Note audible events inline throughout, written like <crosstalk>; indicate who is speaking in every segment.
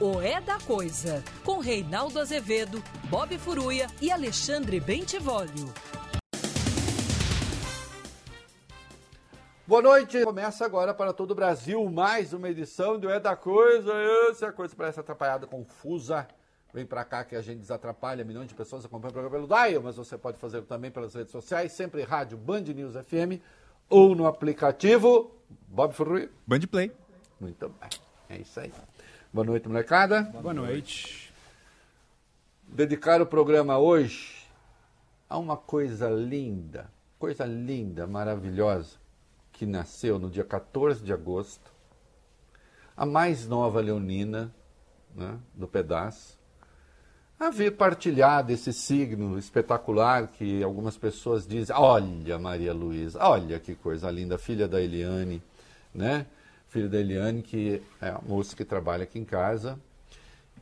Speaker 1: o É da Coisa, com Reinaldo Azevedo, Bob Furuia e Alexandre Bentivolio.
Speaker 2: Boa noite. Começa agora para todo o Brasil mais uma edição do É da Coisa. Se a coisa parece atrapalhada, confusa, vem para cá que a gente desatrapalha. Milhões de pessoas acompanham o programa pelo Dial, mas você pode fazer também pelas redes sociais, sempre rádio Band News FM ou no aplicativo Bob Furui.
Speaker 3: Band Play.
Speaker 2: Muito bem. É isso aí. Boa noite, molecada.
Speaker 3: Boa noite.
Speaker 2: Dedicar o programa hoje a uma coisa linda, coisa linda, maravilhosa, que nasceu no dia 14 de agosto, a mais nova leonina né, do pedaço, havia partilhado esse signo espetacular que algumas pessoas dizem, olha Maria Luísa, olha que coisa linda, filha da Eliane, né? Filha da Eliane, que é a moça que trabalha aqui em casa,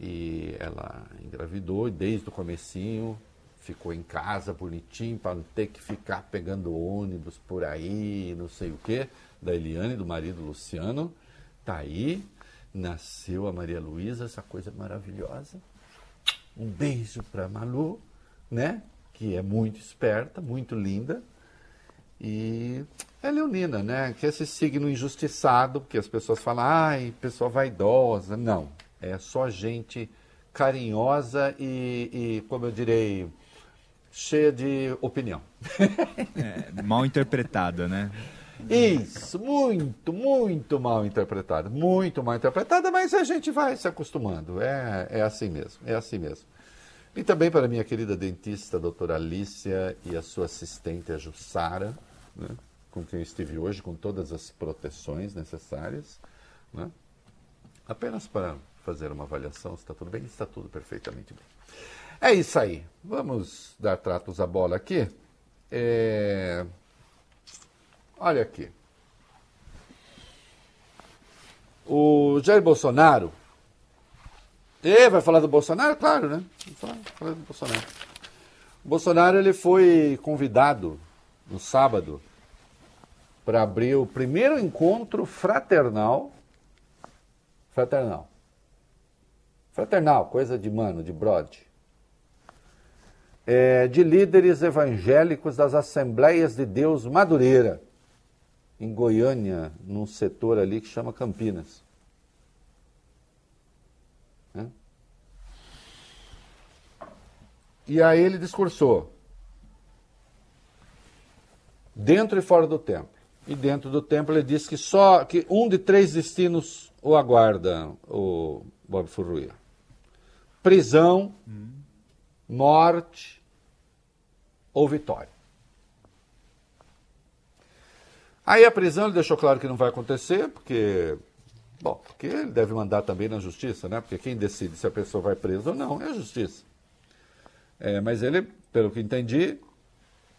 Speaker 2: e ela engravidou e desde o comecinho ficou em casa bonitinho para não ter que ficar pegando ônibus por aí, não sei o que, da Eliane, do marido Luciano. Tá aí, nasceu a Maria Luísa, essa coisa maravilhosa. Um beijo para Malu, né? Que é muito esperta, muito linda. E é leonina, né? Que é esse signo injustiçado, porque as pessoas falam, ai, pessoa vaidosa. Não, é só gente carinhosa e, e como eu direi, cheia de opinião. <laughs>
Speaker 3: É, mal interpretada, né?
Speaker 2: Isso, muito, muito mal interpretada. Muito mal interpretada, mas a gente vai se acostumando. É, é assim mesmo, é assim mesmo. E também para a minha querida dentista, doutora Alicia, e a sua assistente, a Jussara, né, com quem estive hoje, com todas as proteções necessárias. Né, apenas para fazer uma avaliação se está tudo bem, está tudo perfeitamente bem. É isso aí. Vamos dar tratos à bola aqui. É... Olha aqui. O Jair Bolsonaro. E vai falar do Bolsonaro? Claro, né? Falar do Bolsonaro. O Bolsonaro ele foi convidado no sábado para abrir o primeiro encontro fraternal. Fraternal. Fraternal, coisa de mano, de brode. É, de líderes evangélicos das Assembleias de Deus Madureira, em Goiânia, num setor ali que chama Campinas. É? E aí ele discursou, dentro e fora do templo. E dentro do templo ele disse que só que um de três destinos o aguarda, o Bob Furruia. Prisão, hum. morte ou vitória. Aí a prisão ele deixou claro que não vai acontecer, porque. Bom, porque ele deve mandar também na justiça, né? Porque quem decide se a pessoa vai presa ou não é a justiça. É, mas ele, pelo que entendi,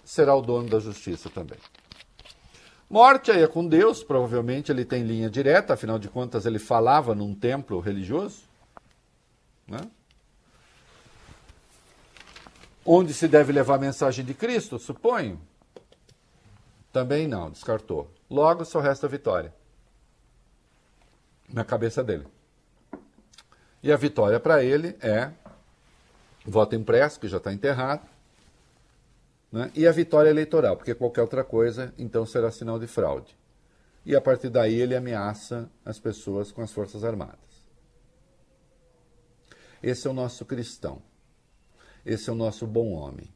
Speaker 2: será o dono da justiça também. Morte aí é com Deus, provavelmente ele tem linha direta, afinal de contas ele falava num templo religioso. Né? Onde se deve levar a mensagem de Cristo, suponho. Também não, descartou. Logo só resta a vitória. Na cabeça dele. E a vitória para ele é voto impresso, que já está enterrado, Né? E a vitória eleitoral, porque qualquer outra coisa, então será sinal de fraude. E a partir daí ele ameaça as pessoas com as Forças Armadas. Esse é o nosso cristão. Esse é o nosso bom homem.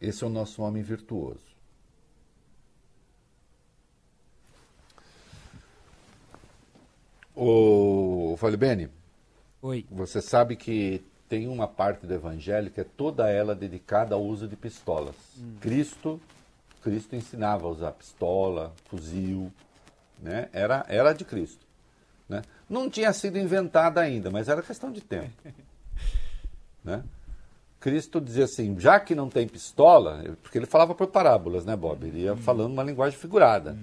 Speaker 2: Esse é o nosso homem virtuoso. O Falibene,
Speaker 4: Oi.
Speaker 2: você sabe que tem uma parte do evangelho que é toda ela dedicada ao uso de pistolas. Cristo, Cristo ensinava a usar pistola, fuzil, né? Era era de Cristo, né? Não tinha sido inventada ainda, mas era questão de tempo, <laughs> né? Cristo dizia assim, já que não tem pistola, porque ele falava por parábolas, né, Bob? Ele ia falando uma linguagem figurada.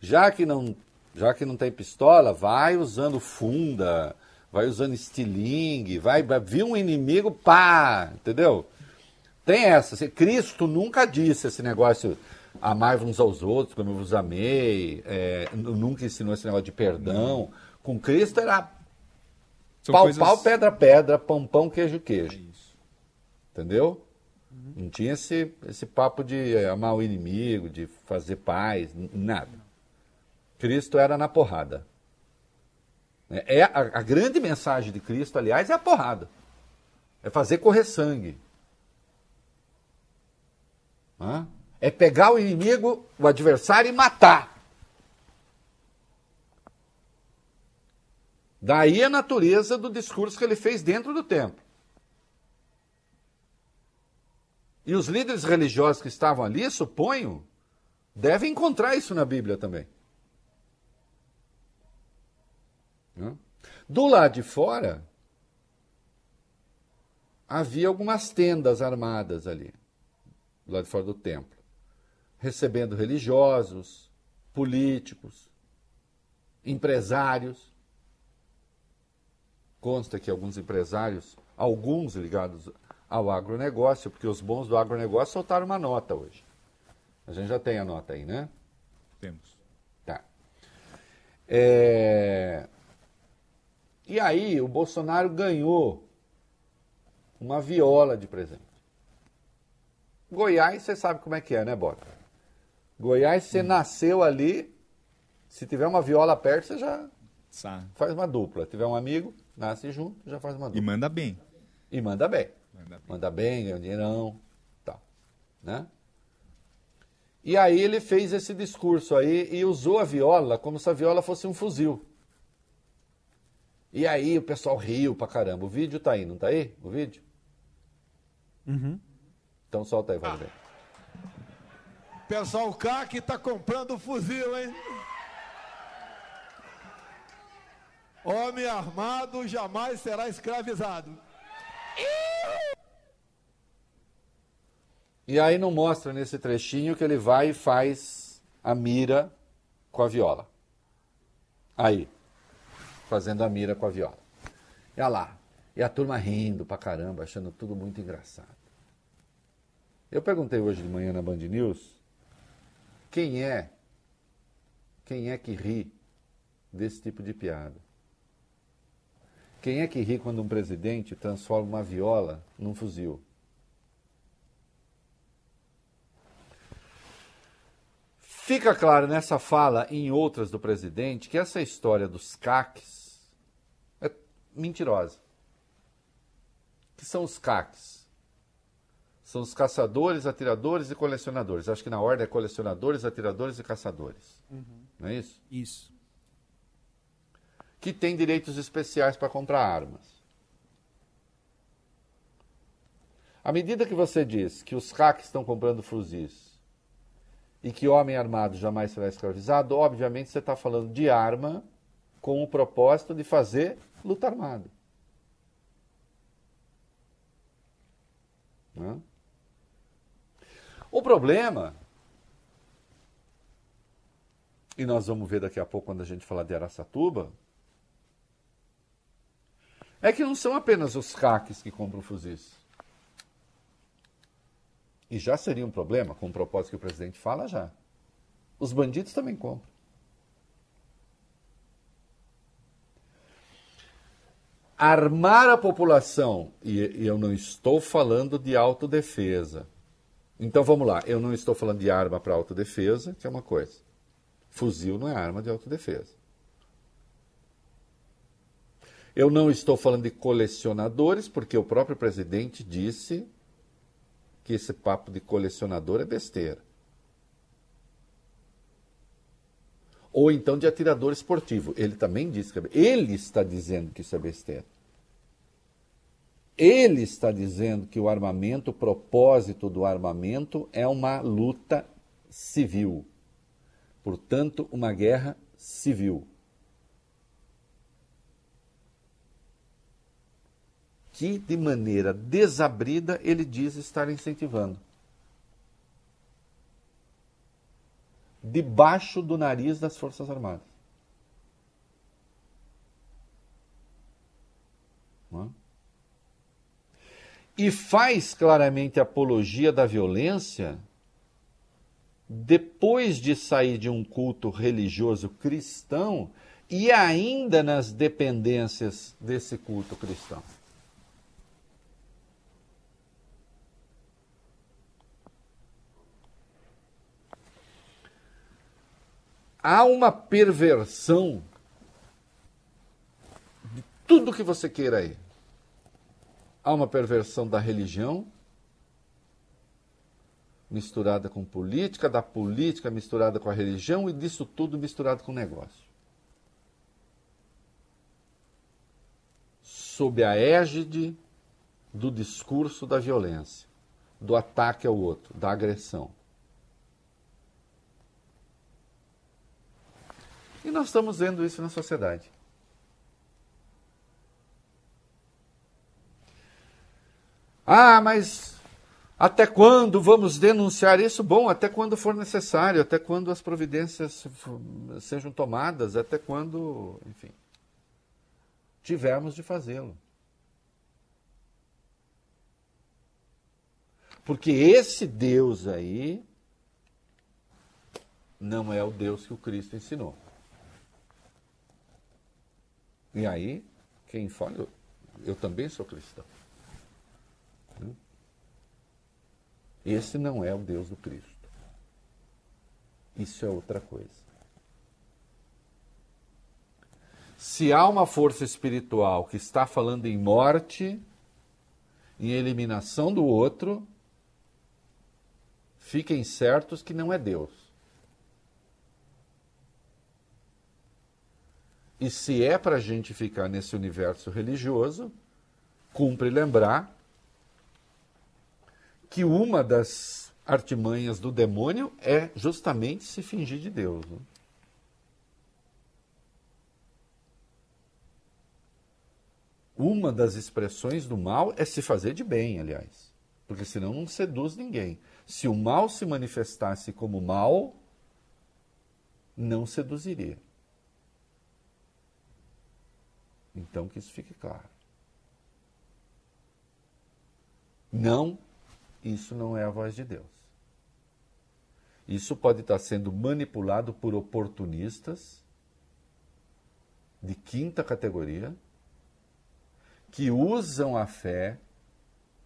Speaker 2: Já que não, já que não tem pistola, vai usando funda, vai usando estilingue, vai, vai vir um inimigo, pá, entendeu? Tem essa. assim, Cristo nunca disse esse negócio amar uns aos outros como eu vos amei, é, nunca ensinou esse negócio de perdão. Com Cristo era
Speaker 3: São
Speaker 2: pau,
Speaker 3: coisas-
Speaker 2: pau, pedra, pedra, pão, pão, queijo, queijo. Entendeu? Não tinha esse, esse papo de eh, amar o inimigo, de fazer paz, nada. Cristo era na porrada. É, é a, a grande mensagem de Cristo, aliás, é a porrada. É fazer correr sangue. É pegar o inimigo, o adversário e matar. Daí a natureza do discurso que ele fez dentro do templo. E os líderes religiosos que estavam ali, suponho, devem encontrar isso na Bíblia também. Né? Do lado de fora, havia algumas tendas armadas ali, do lado de fora do templo, recebendo religiosos, políticos, empresários. Consta que alguns empresários, alguns ligados ao agronegócio, porque os bons do agronegócio soltaram uma nota hoje. A gente já tem a nota aí, né?
Speaker 3: Temos.
Speaker 2: Tá. É, E aí, o Bolsonaro ganhou uma viola de presente. Goiás, você sabe como é que é, né, Bota? Goiás, você nasceu ali, se tiver uma viola perto, você já
Speaker 3: Sa-
Speaker 2: faz uma dupla. Se tiver um amigo, nasce junto, já faz uma
Speaker 3: E
Speaker 2: dupla.
Speaker 3: manda bem.
Speaker 2: E manda bem.
Speaker 3: Manda bem.
Speaker 2: Manda bem, ganha um dinheirão, tal, né? E aí ele fez esse discurso aí e usou a viola como se a viola fosse um fuzil. E aí o pessoal riu pra caramba. O vídeo tá aí, não tá aí? O vídeo? Então solta aí, Wagner.
Speaker 5: Pessoal, o CAC tá comprando fuzil, hein? Homem armado jamais será escravizado.
Speaker 2: E aí não mostra nesse trechinho que ele vai e faz a mira com a viola. Aí, fazendo a mira com a viola. E olha lá. E a turma rindo pra caramba, achando tudo muito engraçado. Eu perguntei hoje de manhã na Band News quem é, quem é que ri desse tipo de piada. Quem é que ri quando um presidente transforma uma viola num fuzil? Fica claro nessa fala e em outras do presidente que essa história dos é mentirosa. Que são os CACs? São os caçadores, atiradores e colecionadores. Acho que na ordem é colecionadores, atiradores e caçadores. Não é isso?
Speaker 4: Isso.
Speaker 2: Que tem direitos especiais para comprar armas. À medida que você diz que os CACs estão comprando fuzis e que homem armado jamais será escravizado, obviamente você está falando de arma com o propósito de fazer luta armada. Né? O problema, e nós vamos ver daqui a pouco quando a gente falar de Araçatuba, é que não são apenas os CACs que compram fuzis. E já seria um problema, com o propósito que o presidente fala já. Os bandidos também compram. Armar a população, e, eu não estou falando de autodefesa, Então vamos lá, eu não estou falando de arma para autodefesa, que é uma coisa. Fuzil não é arma de autodefesa. Eu não estou falando de colecionadores, porque o próprio presidente disse que esse papo de colecionador é besteira. Ou então de atirador esportivo. Ele também disse que é Ele está dizendo que isso é besteira. Ele está dizendo que o armamento, o propósito do armamento é uma luta civil. Portanto, uma guerra civil. Que, de maneira desabrida, ele diz estar incentivando. Debaixo do nariz das Forças Armadas. É? e faz claramente apologia da violência depois de sair de um culto religioso cristão e ainda nas dependências desse culto cristão. Há uma perversão de tudo que você queira aí há uma perversão da religião misturada com política, da política misturada com a religião e disso tudo misturado com negócio. Sob a égide do discurso da violência, do ataque ao outro, da agressão. E nós estamos vendo isso na sociedade. Ah, mas até quando vamos denunciar isso? Bom, até quando for necessário, até quando as providências sejam tomadas, até quando, enfim, tivermos de fazê-lo. Porque esse Deus aí não é o Deus que o Cristo ensinou. E aí, quem fala, eu, eu também sou cristão. Esse não é o Deus do Cristo. Isso é outra coisa. Se há uma força espiritual que está falando em morte, em eliminação do outro, fiquem certos que não é Deus. E se é para a gente ficar nesse universo religioso, cumpre lembrar que uma das artimanhas do demônio é justamente se fingir de Deus. Né? Uma das expressões do mal é se fazer de bem, aliás, porque senão não seduz ninguém. Se o mal se manifestasse como mal, não seduziria. Então que isso fique claro. Não isso não é a voz de Deus. Isso pode estar sendo manipulado por oportunistas de quinta categoria que usam a fé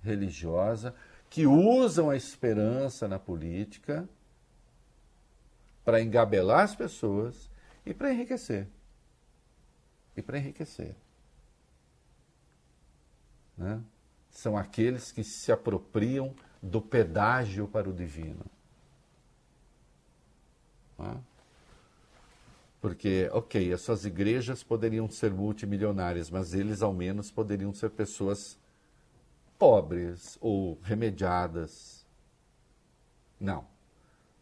Speaker 2: religiosa, que usam a esperança na política para engabelar as pessoas e para enriquecer. E para enriquecer. Né? são aqueles que se apropriam do pedágio para o divino. É? Porque, ok, as suas igrejas poderiam ser multimilionárias, mas eles ao menos poderiam ser pessoas pobres ou remediadas. Não.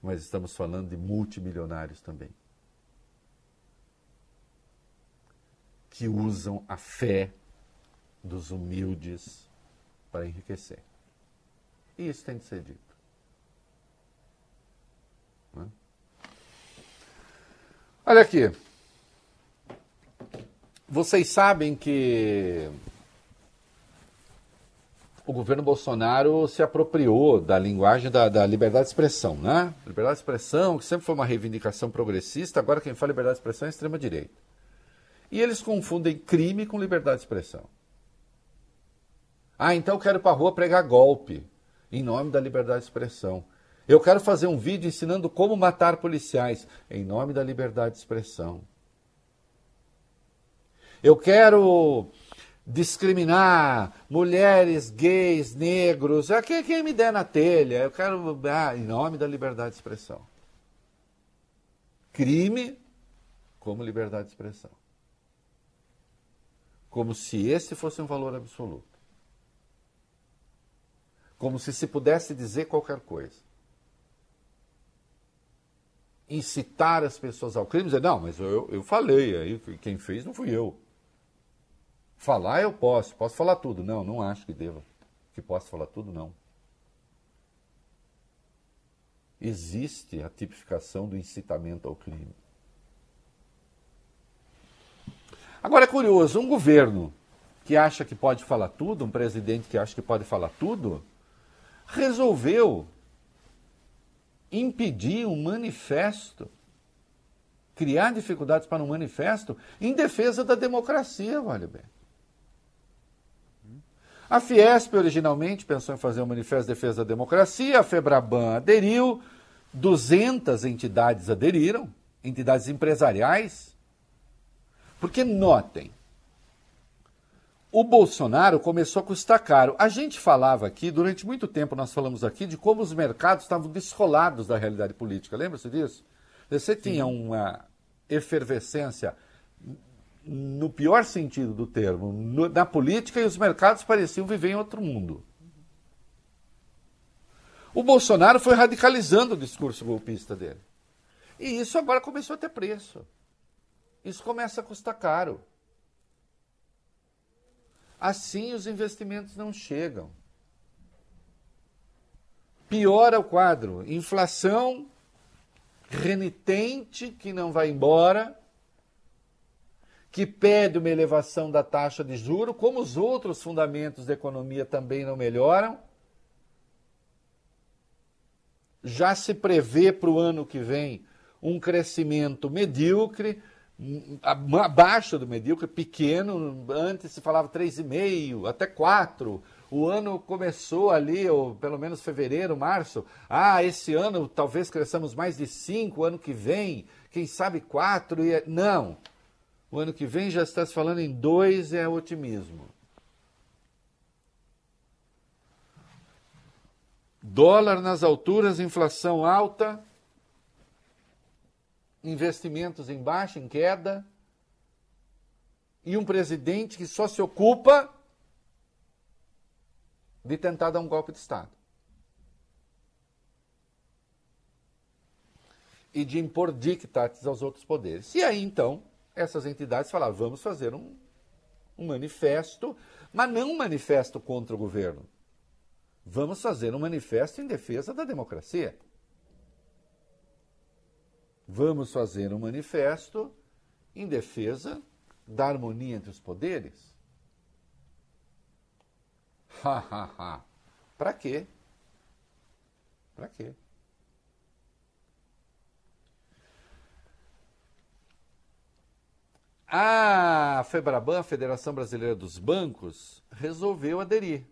Speaker 2: Mas estamos falando de multimilionários também. Que usam a fé dos humildes para enriquecer. E isso tem de ser dito. Né? Olha aqui. Vocês sabem que o governo Bolsonaro se apropriou da linguagem da, da, liberdade de expressão, né? Liberdade de expressão, que sempre foi uma reivindicação progressista, agora quem fala liberdade de expressão é extrema-direita. E eles confundem crime com liberdade de expressão. Ah, então eu quero ir para a rua pregar golpe. em nome da liberdade de expressão. Eu quero fazer um vídeo ensinando como matar policiais, em nome da liberdade de expressão. Eu quero discriminar mulheres, gays, negros, é quem, quem me der na telha. Eu quero, ah, em nome da liberdade de expressão. Crime como liberdade de expressão. Como se esse fosse um valor absoluto. Como se se pudesse dizer qualquer coisa. Incitar as pessoas ao crime, dizer, não, mas eu, eu falei, aí quem fez não fui eu. Falar eu posso, posso falar tudo. Não, não acho que deva. Que possa falar tudo, não. Existe a tipificação do incitamento ao crime. Agora é curioso, um governo que acha que pode falar tudo, um presidente que acha que pode falar tudo, resolveu impedir um manifesto, criar dificuldades para um manifesto em defesa da democracia, vale bem. A Fiesp originalmente pensou em fazer um manifesto de defesa da democracia, a Febraban aderiu, 200 entidades aderiram, entidades empresariais. Porque notem, o Bolsonaro começou a custar caro. A gente falava aqui, durante muito tempo nós falamos aqui, de como os mercados estavam descolados da realidade política. Lembra-se disso? Você tinha uma efervescência no pior sentido do termo, no, na política e os mercados pareciam viver em outro mundo. O Bolsonaro foi radicalizando o discurso golpista dele. E isso agora começou a ter preço. Isso começa a custar caro. Assim os investimentos não chegam. Piora o quadro. Inflação renitente que não vai embora que pede uma elevação da taxa de juro, como os outros fundamentos da economia também não melhoram. Já se prevê para o ano que vem um crescimento medíocre, abaixo do medíocre, pequeno. Antes se falava 3,5, até 4. O ano começou ali, ou pelo menos fevereiro, março. Ah, esse ano talvez cresçamos mais de 5, ano que vem, quem sabe 4. E... É, não. O ano que vem já está se falando em dois é otimismo. Dólar nas alturas, inflação alta, investimentos em baixa, em queda, e um presidente que só se ocupa de tentar dar um golpe de Estado. E de impor dictates aos outros poderes. E aí, então, essas entidades falaram: vamos fazer um, um manifesto, mas não um manifesto contra o governo. Vamos fazer um manifesto em defesa da democracia. Vamos fazer um manifesto em defesa da harmonia entre os poderes. <laughs> Ha, ha, ha. Para quê? Para quê? A FEBRABAN, a Federação Brasileira dos Bancos, resolveu aderir.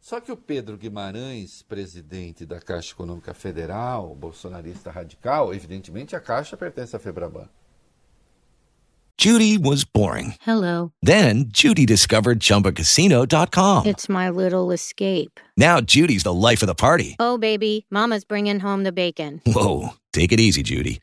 Speaker 2: Só que o Pedro Guimarães, presidente da Caixa Econômica Federal, bolsonarista radical, evidentemente a Caixa pertence à FEBRABAN.
Speaker 4: Judy was boring.
Speaker 6: Hello.
Speaker 4: Then Judy discovered ChumbaCasino.com.
Speaker 6: It's my little escape.
Speaker 4: Now Judy's the life of the party.
Speaker 6: Oh, baby, mama's bringing home the bacon.
Speaker 4: Whoa, take it easy, Judy.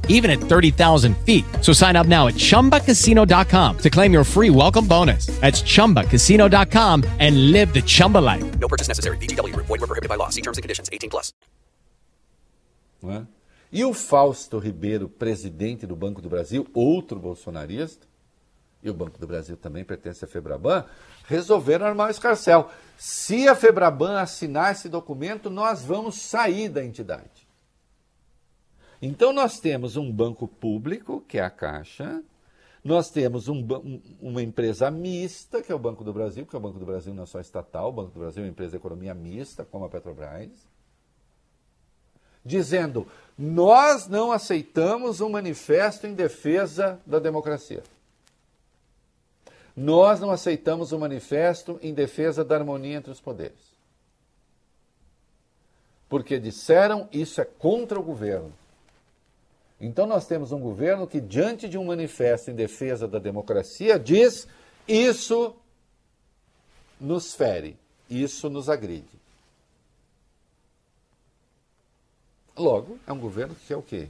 Speaker 7: even at 30,000 feet. So sign up now at chumbacasino.com to claim your free welcome bonus. That's chumbacasino.com and live the Chumba life.
Speaker 8: No purchase necessary. VGW. Void were prohibited by law. See terms and conditions. 18 plus.
Speaker 2: Não é? e o Fausto Ribeiro, presidente do Banco do Brasil, outro bolsonarista, e o Banco do Brasil também pertence à Febraban, resolveram armar o escarcel. Se a Febraban assinar esse documento, nós vamos sair da entidade. Então nós temos um banco público, que é a Caixa, nós temos um, uma empresa mista, que é o Banco do Brasil, porque o Banco do Brasil não é só estatal, o Banco do Brasil é uma empresa de economia mista, como a Petrobras, dizendo: nós não aceitamos um manifesto em defesa da democracia. Nós não aceitamos um manifesto em defesa da harmonia entre os poderes. Porque disseram isso é contra o governo. Então nós temos um governo que, diante de um manifesto em defesa da democracia, diz isso nos fere, isso nos agride. Logo, é um governo que quer o quê?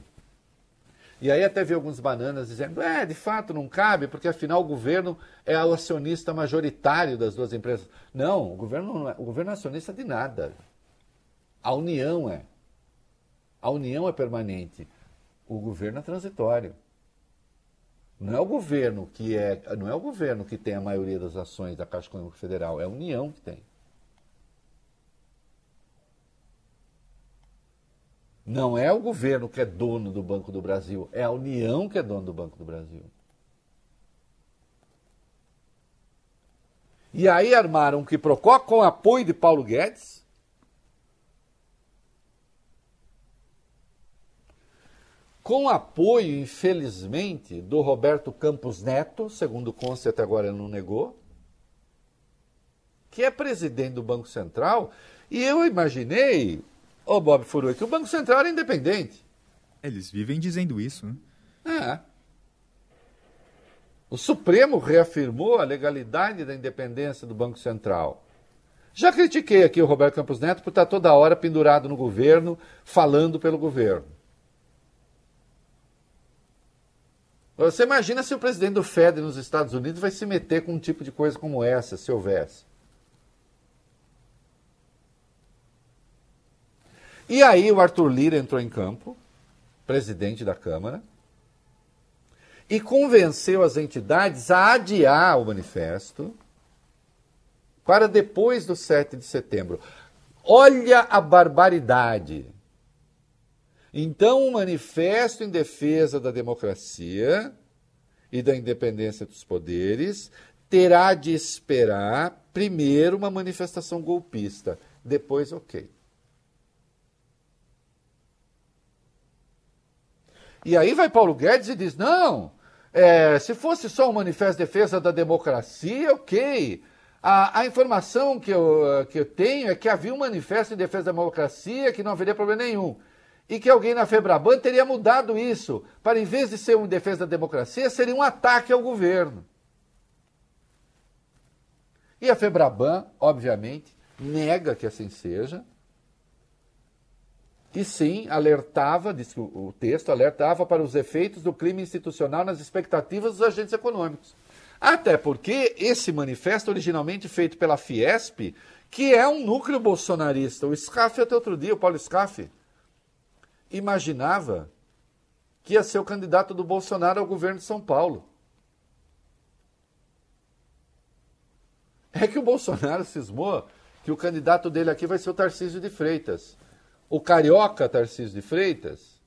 Speaker 2: E aí até vi alguns bananas dizendo, é, de fato não cabe, porque afinal o governo é o acionista majoritário das duas empresas. Não, o governo não é, o governo é acionista de nada. A União é. A União é permanente. O governo é transitório. Não é o governo que é, não é o governo que tem a maioria das ações da Caixa Econômica Federal, é a União que tem. Não é o governo que é dono do Banco do Brasil, é a União que é dono do Banco do Brasil. E aí armaram um quiprocó com apoio de Paulo Guedes. Com apoio, infelizmente, do Roberto Campos Neto, segundo consta até agora ele não negou, que é presidente do Banco Central, e eu imaginei, Ô, Bob Furui, que o Banco Central era independente.
Speaker 3: Eles vivem dizendo isso, né?
Speaker 2: É. O Supremo reafirmou a legalidade da independência do Banco Central. Já critiquei aqui o Roberto Campos Neto por estar toda hora pendurado no governo, falando pelo governo. Você imagina se o presidente do Fed nos Estados Unidos vai se meter com um tipo de coisa como essa, se houvesse. E aí o Arthur Lira entrou em campo, presidente da Câmara, e convenceu as entidades a adiar o manifesto para depois do 7 de setembro. Olha a barbaridade. Então, o manifesto em defesa da democracia e da independência dos poderes terá de esperar primeiro uma manifestação golpista, depois, ok. E aí vai Paulo Guedes e diz: não, é, se fosse só um manifesto de defesa da democracia, ok. A, a, informação que eu, que eu tenho é que havia um manifesto em defesa da democracia que não haveria problema nenhum. E que alguém na Febraban teria mudado isso, para em vez de ser um defesa da democracia, seria um ataque ao governo. E a Febraban, obviamente, nega que assim seja, e sim alertava, diz o texto, alertava para os efeitos do crime institucional nas expectativas dos agentes econômicos. Até porque esse manifesto, originalmente feito pela Fiesp, que é um núcleo bolsonarista, o Scaff até outro dia, o Paulo Scaff, imaginava que ia ser o candidato do Bolsonaro ao governo de São Paulo. É que o Bolsonaro cismou que o candidato dele aqui vai ser o Tarcísio de Freitas. O carioca Tarcísio de Freitas,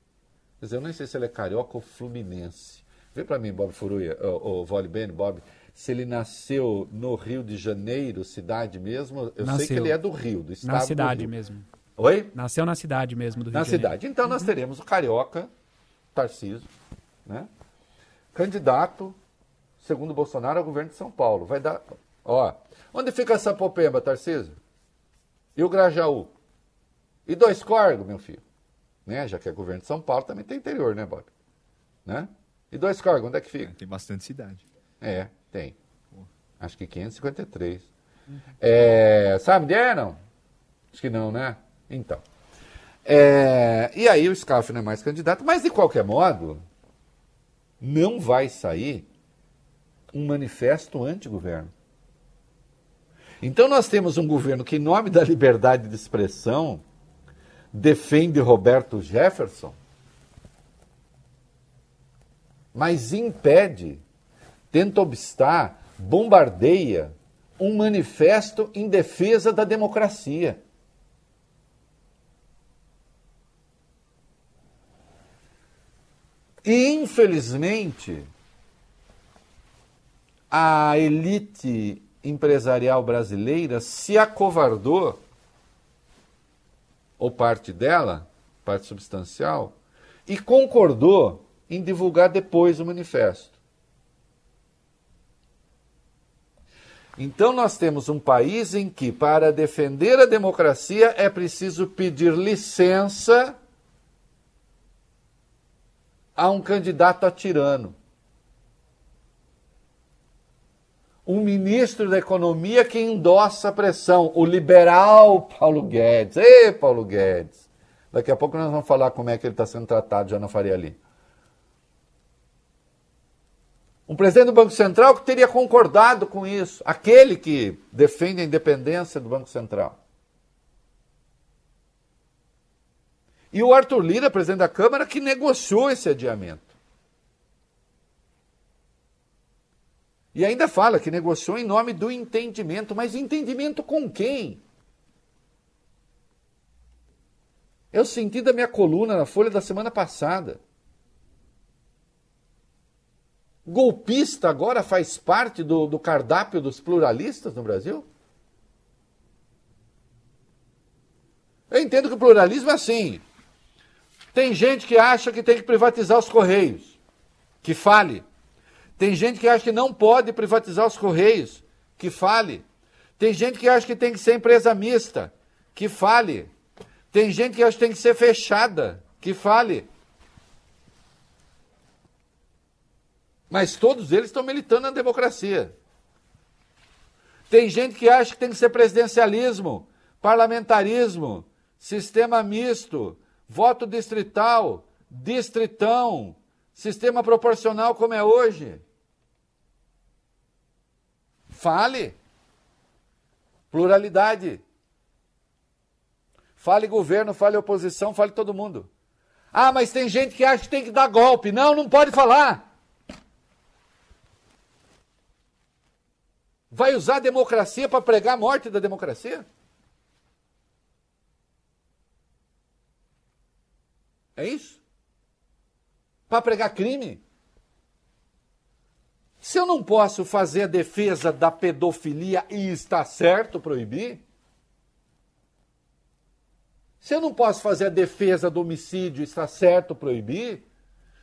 Speaker 2: quer dizer, eu nem sei se ele é carioca ou fluminense. Vê para mim, Bob Furuia, o, Vole Ben, Bob, se ele nasceu no Rio de Janeiro, cidade mesmo. Eu nasceu. sei que ele é do Rio, do estado
Speaker 9: Na cidade mesmo.
Speaker 2: Oi?
Speaker 9: Nasceu na cidade mesmo do Rio
Speaker 2: Na
Speaker 9: de Janeiro.
Speaker 2: cidade. Então nós
Speaker 9: Uhum.
Speaker 2: teremos o carioca Tarcísio, né? candidato, segundo Bolsonaro, ao governo de São Paulo. Vai dar. Ó, onde fica essa Sapopemba, Tarcísio? E o Grajaú? E dois corgos, meu filho? Né? Já que é governo de São Paulo, também tem interior, né, Bob? Né? E dois corgos, onde é que fica?
Speaker 3: Tem bastante cidade.
Speaker 2: É, tem. Acho que 553. É, sabe onde é, não? Acho que não, né? Então. É, e aí o Scaff não é mais candidato, mas de qualquer modo, não vai sair um manifesto anti-governo. Então nós temos um governo que, em nome da liberdade de expressão, defende Roberto Jefferson, mas impede, tenta obstar, bombardeia um manifesto em defesa da democracia. Infelizmente, a elite empresarial brasileira se acovardou, ou parte dela, parte substancial, e concordou em divulgar depois o manifesto. Então, nós temos um país em que, para defender a democracia, é preciso pedir licença a um candidato a tirano. Um ministro da Economia que endossa a pressão, o liberal Paulo Guedes. Ei, Paulo Guedes! Daqui a pouco nós vamos falar como é que ele está sendo tratado já na Faria ali. Um presidente do Banco Central que teria concordado com isso, aquele que defende a independência do Banco Central. E o Arthur Lira, presidente da Câmara, que negociou esse adiamento. E ainda fala que negociou em nome do entendimento, mas entendimento com quem? Eu senti da minha coluna na Folha da semana passada. Golpista agora faz parte do, do cardápio dos pluralistas no Brasil? Eu entendo que o pluralismo é assim. Tem gente que acha que tem que privatizar os Correios. Que fale. Tem gente que acha que não pode privatizar os Correios. Que fale. Tem gente que acha que tem que ser empresa mista. Que fale. Tem gente que acha que tem que ser fechada. Que fale. Mas todos eles estão militando na democracia. Tem gente que acha que tem que ser presidencialismo, parlamentarismo, sistema misto, voto distrital, distritão, sistema proporcional como é hoje. Fale. Pluralidade. Fale governo, fale oposição, fale todo mundo. Ah, mas tem gente que acha que tem que dar golpe. Não, não pode falar. Vai usar a democracia para pregar a morte da democracia? É isso? Para pregar crime? Se eu não posso fazer a defesa da pedofilia e está certo proibir? Se eu não posso fazer a defesa do homicídio, está certo proibir?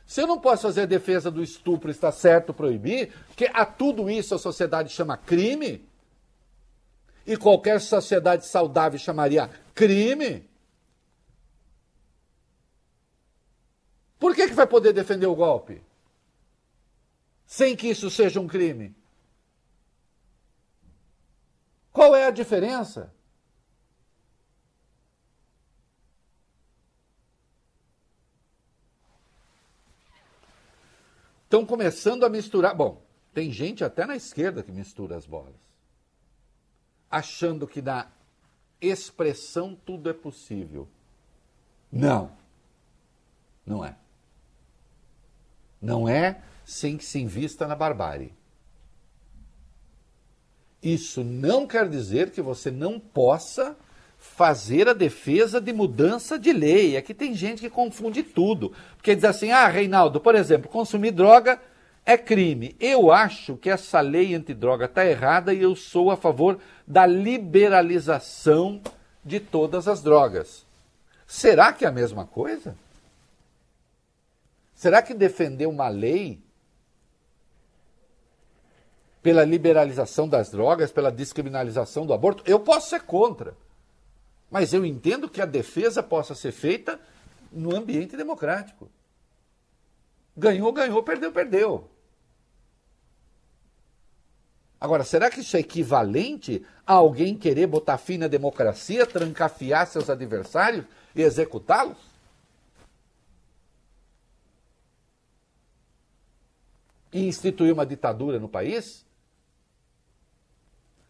Speaker 2: Se eu não posso fazer a defesa do estupro, está certo proibir, porque a tudo isso a sociedade chama crime, e qualquer sociedade saudável chamaria crime. Por que, que vai poder defender o golpe? Sem que isso seja um crime? Qual é a diferença? estão começando a misturar. Bom, tem gente até na esquerda que mistura as bolas, achando que na expressão tudo é possível. Não, não é. Não é sem que se invista na barbárie. Isso não quer dizer que você não possa fazer a defesa de mudança de lei. Aqui tem gente que confunde tudo. Porque diz assim: ah, Reinaldo, por exemplo, consumir droga é crime. Eu acho que essa lei antidroga está errada e eu sou a favor da liberalização de todas as drogas. Será que é a mesma coisa? Será que defender uma lei pela liberalização das drogas, pela descriminalização do aborto, eu posso ser contra. Mas eu entendo que a defesa possa ser feita no ambiente democrático. Ganhou, ganhou, perdeu, perdeu. Agora, será que isso é equivalente a alguém querer botar fim na democracia, trancafiar seus adversários e executá-los? E instituir uma ditadura no país?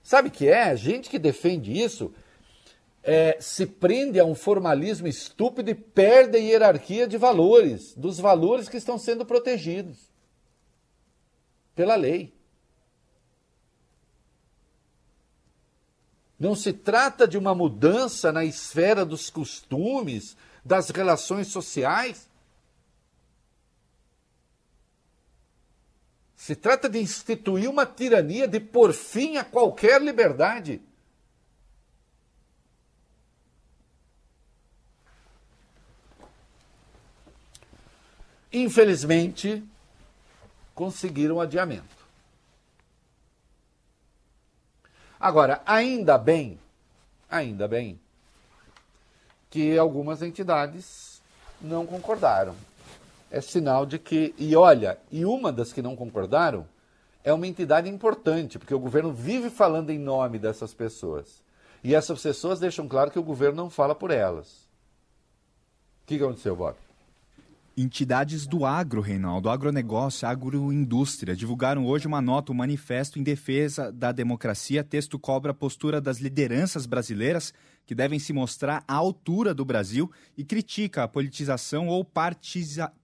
Speaker 2: Sabe o que é? Gente que defende isso é, se prende a um formalismo estúpido e perde a hierarquia de valores, dos valores que estão sendo protegidos. pela lei. Não se trata de uma mudança na esfera dos costumes, das relações sociais. Se trata de instituir uma tirania, de pôr fim a qualquer liberdade. Infelizmente, conseguiram adiamento. Agora, ainda bem, ainda bem, que algumas entidades não concordaram. É sinal de que, e olha, e uma das que não concordaram é uma entidade importante, porque o governo vive falando em nome dessas pessoas. E essas pessoas deixam claro que o governo não fala por elas. O que aconteceu, Bob?
Speaker 3: Entidades do agro, Reinaldo, agronegócio, agroindústria, divulgaram hoje uma nota, um manifesto em defesa da democracia. Texto cobra a postura das lideranças brasileiras que devem se mostrar à altura do Brasil e critica a politização ou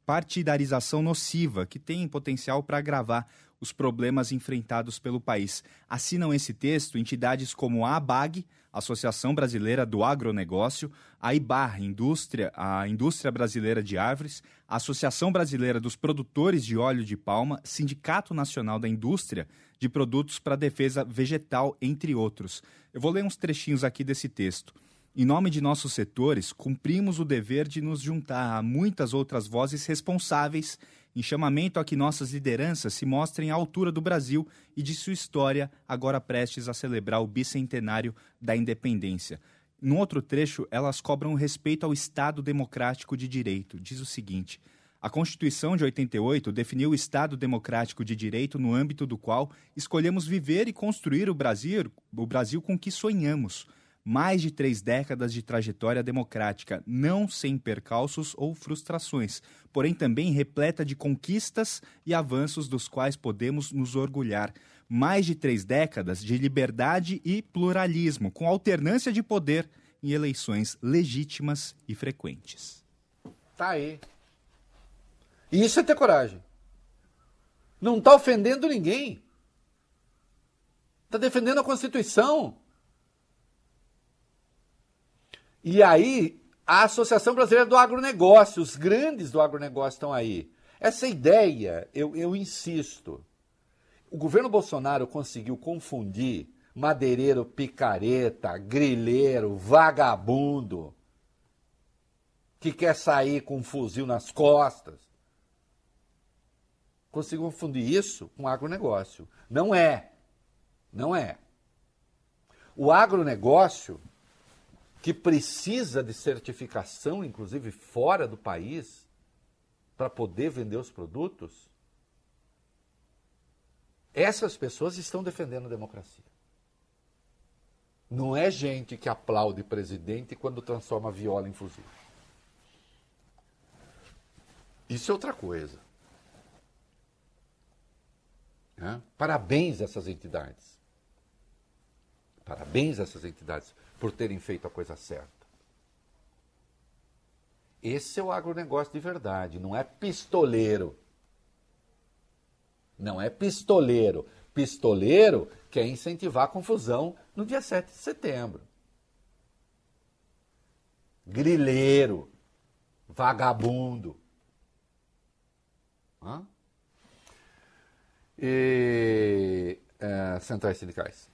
Speaker 3: partidarização nociva, que tem potencial para agravar os problemas enfrentados pelo país. Assinam esse texto entidades como a ABAG, Associação Brasileira do Agronegócio, a IBAR, Indústria, a Indústria Brasileira de Árvores, a Associação Brasileira dos Produtores de Óleo de Palma, Sindicato Nacional da Indústria de Produtos para Defesa Vegetal, entre outros. Eu vou ler uns trechinhos aqui desse texto. Em nome de nossos setores, cumprimos o dever de nos juntar a muitas outras vozes responsáveis em chamamento a que nossas lideranças se mostrem à altura do Brasil e de sua história, agora prestes a celebrar o bicentenário da independência. Num outro trecho, elas cobram respeito ao Estado democrático de direito. Diz o seguinte: a Constituição de 88 definiu o Estado democrático de direito no âmbito do qual escolhemos viver e construir o Brasil, o Brasil com que sonhamos mais de três décadas de trajetória democrática, não sem percalços ou frustrações, porém também repleta de conquistas e avanços dos quais podemos nos orgulhar. Mais de três décadas de liberdade e pluralismo, com alternância de poder em eleições legítimas e frequentes.
Speaker 2: Tá aí. E isso é ter coragem. Não está ofendendo ninguém. Está defendendo a Constituição. E aí, a Associação Brasileira do Agronegócio, os grandes do agronegócio estão aí. Essa ideia, eu, eu insisto, o governo Bolsonaro conseguiu confundir madeireiro picareta, grileiro, vagabundo, que quer sair com um fuzil nas costas. Conseguiu confundir isso com agronegócio. Não é. Não é. O agronegócio que precisa de certificação, inclusive fora do país, para poder vender os produtos, essas pessoas estão defendendo a democracia. Não é gente que aplaude presidente quando transforma viola em fuzil. Isso é outra coisa. Parabéns a essas entidades. Parabéns a essas entidades por terem feito a coisa certa. Esse é o agronegócio de verdade, não é pistoleiro. Não é pistoleiro. Pistoleiro quer incentivar a confusão no dia 7 de setembro. Grileiro, vagabundo. Hã? E é, centrais sindicais.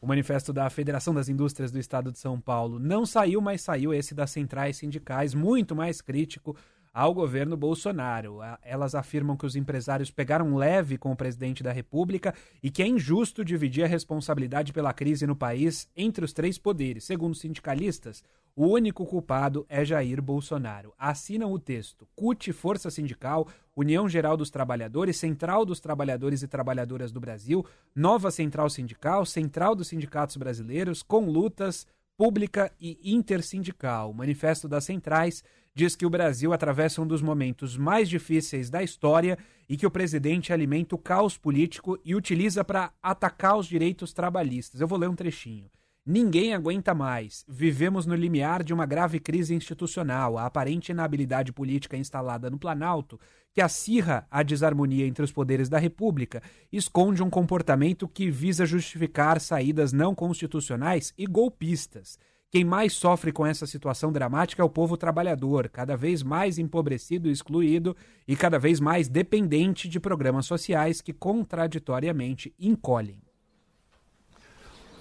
Speaker 9: O manifesto da Federação das Indústrias do Estado de São Paulo não saiu, mas saiu esse das centrais sindicais, muito mais crítico ao governo Bolsonaro. Elas afirmam que os empresários pegaram leve com o presidente da República e que é injusto dividir a responsabilidade pela crise no país entre os três poderes. Segundo sindicalistas, o único culpado é Jair Bolsonaro. Assinam o texto CUT, Força Sindical, União Geral dos Trabalhadores, Central dos Trabalhadores e Trabalhadoras do Brasil, Nova Central Sindical, Central dos Sindicatos Brasileiros, com lutas pública e intersindical. O Manifesto das Centrais diz que o Brasil atravessa um dos momentos mais difíceis da história e que o presidente alimenta o caos político e utiliza para atacar os direitos trabalhistas. Eu vou ler um trechinho. Ninguém aguenta mais. Vivemos no limiar de uma grave crise institucional. A aparente inabilidade política instalada no Planalto, que acirra a desarmonia entre os poderes da República, esconde um comportamento que visa justificar saídas não constitucionais e golpistas. Quem mais sofre com essa situação dramática é o povo trabalhador, cada vez mais empobrecido e excluído e cada vez mais dependente de programas sociais que contraditoriamente encolhem.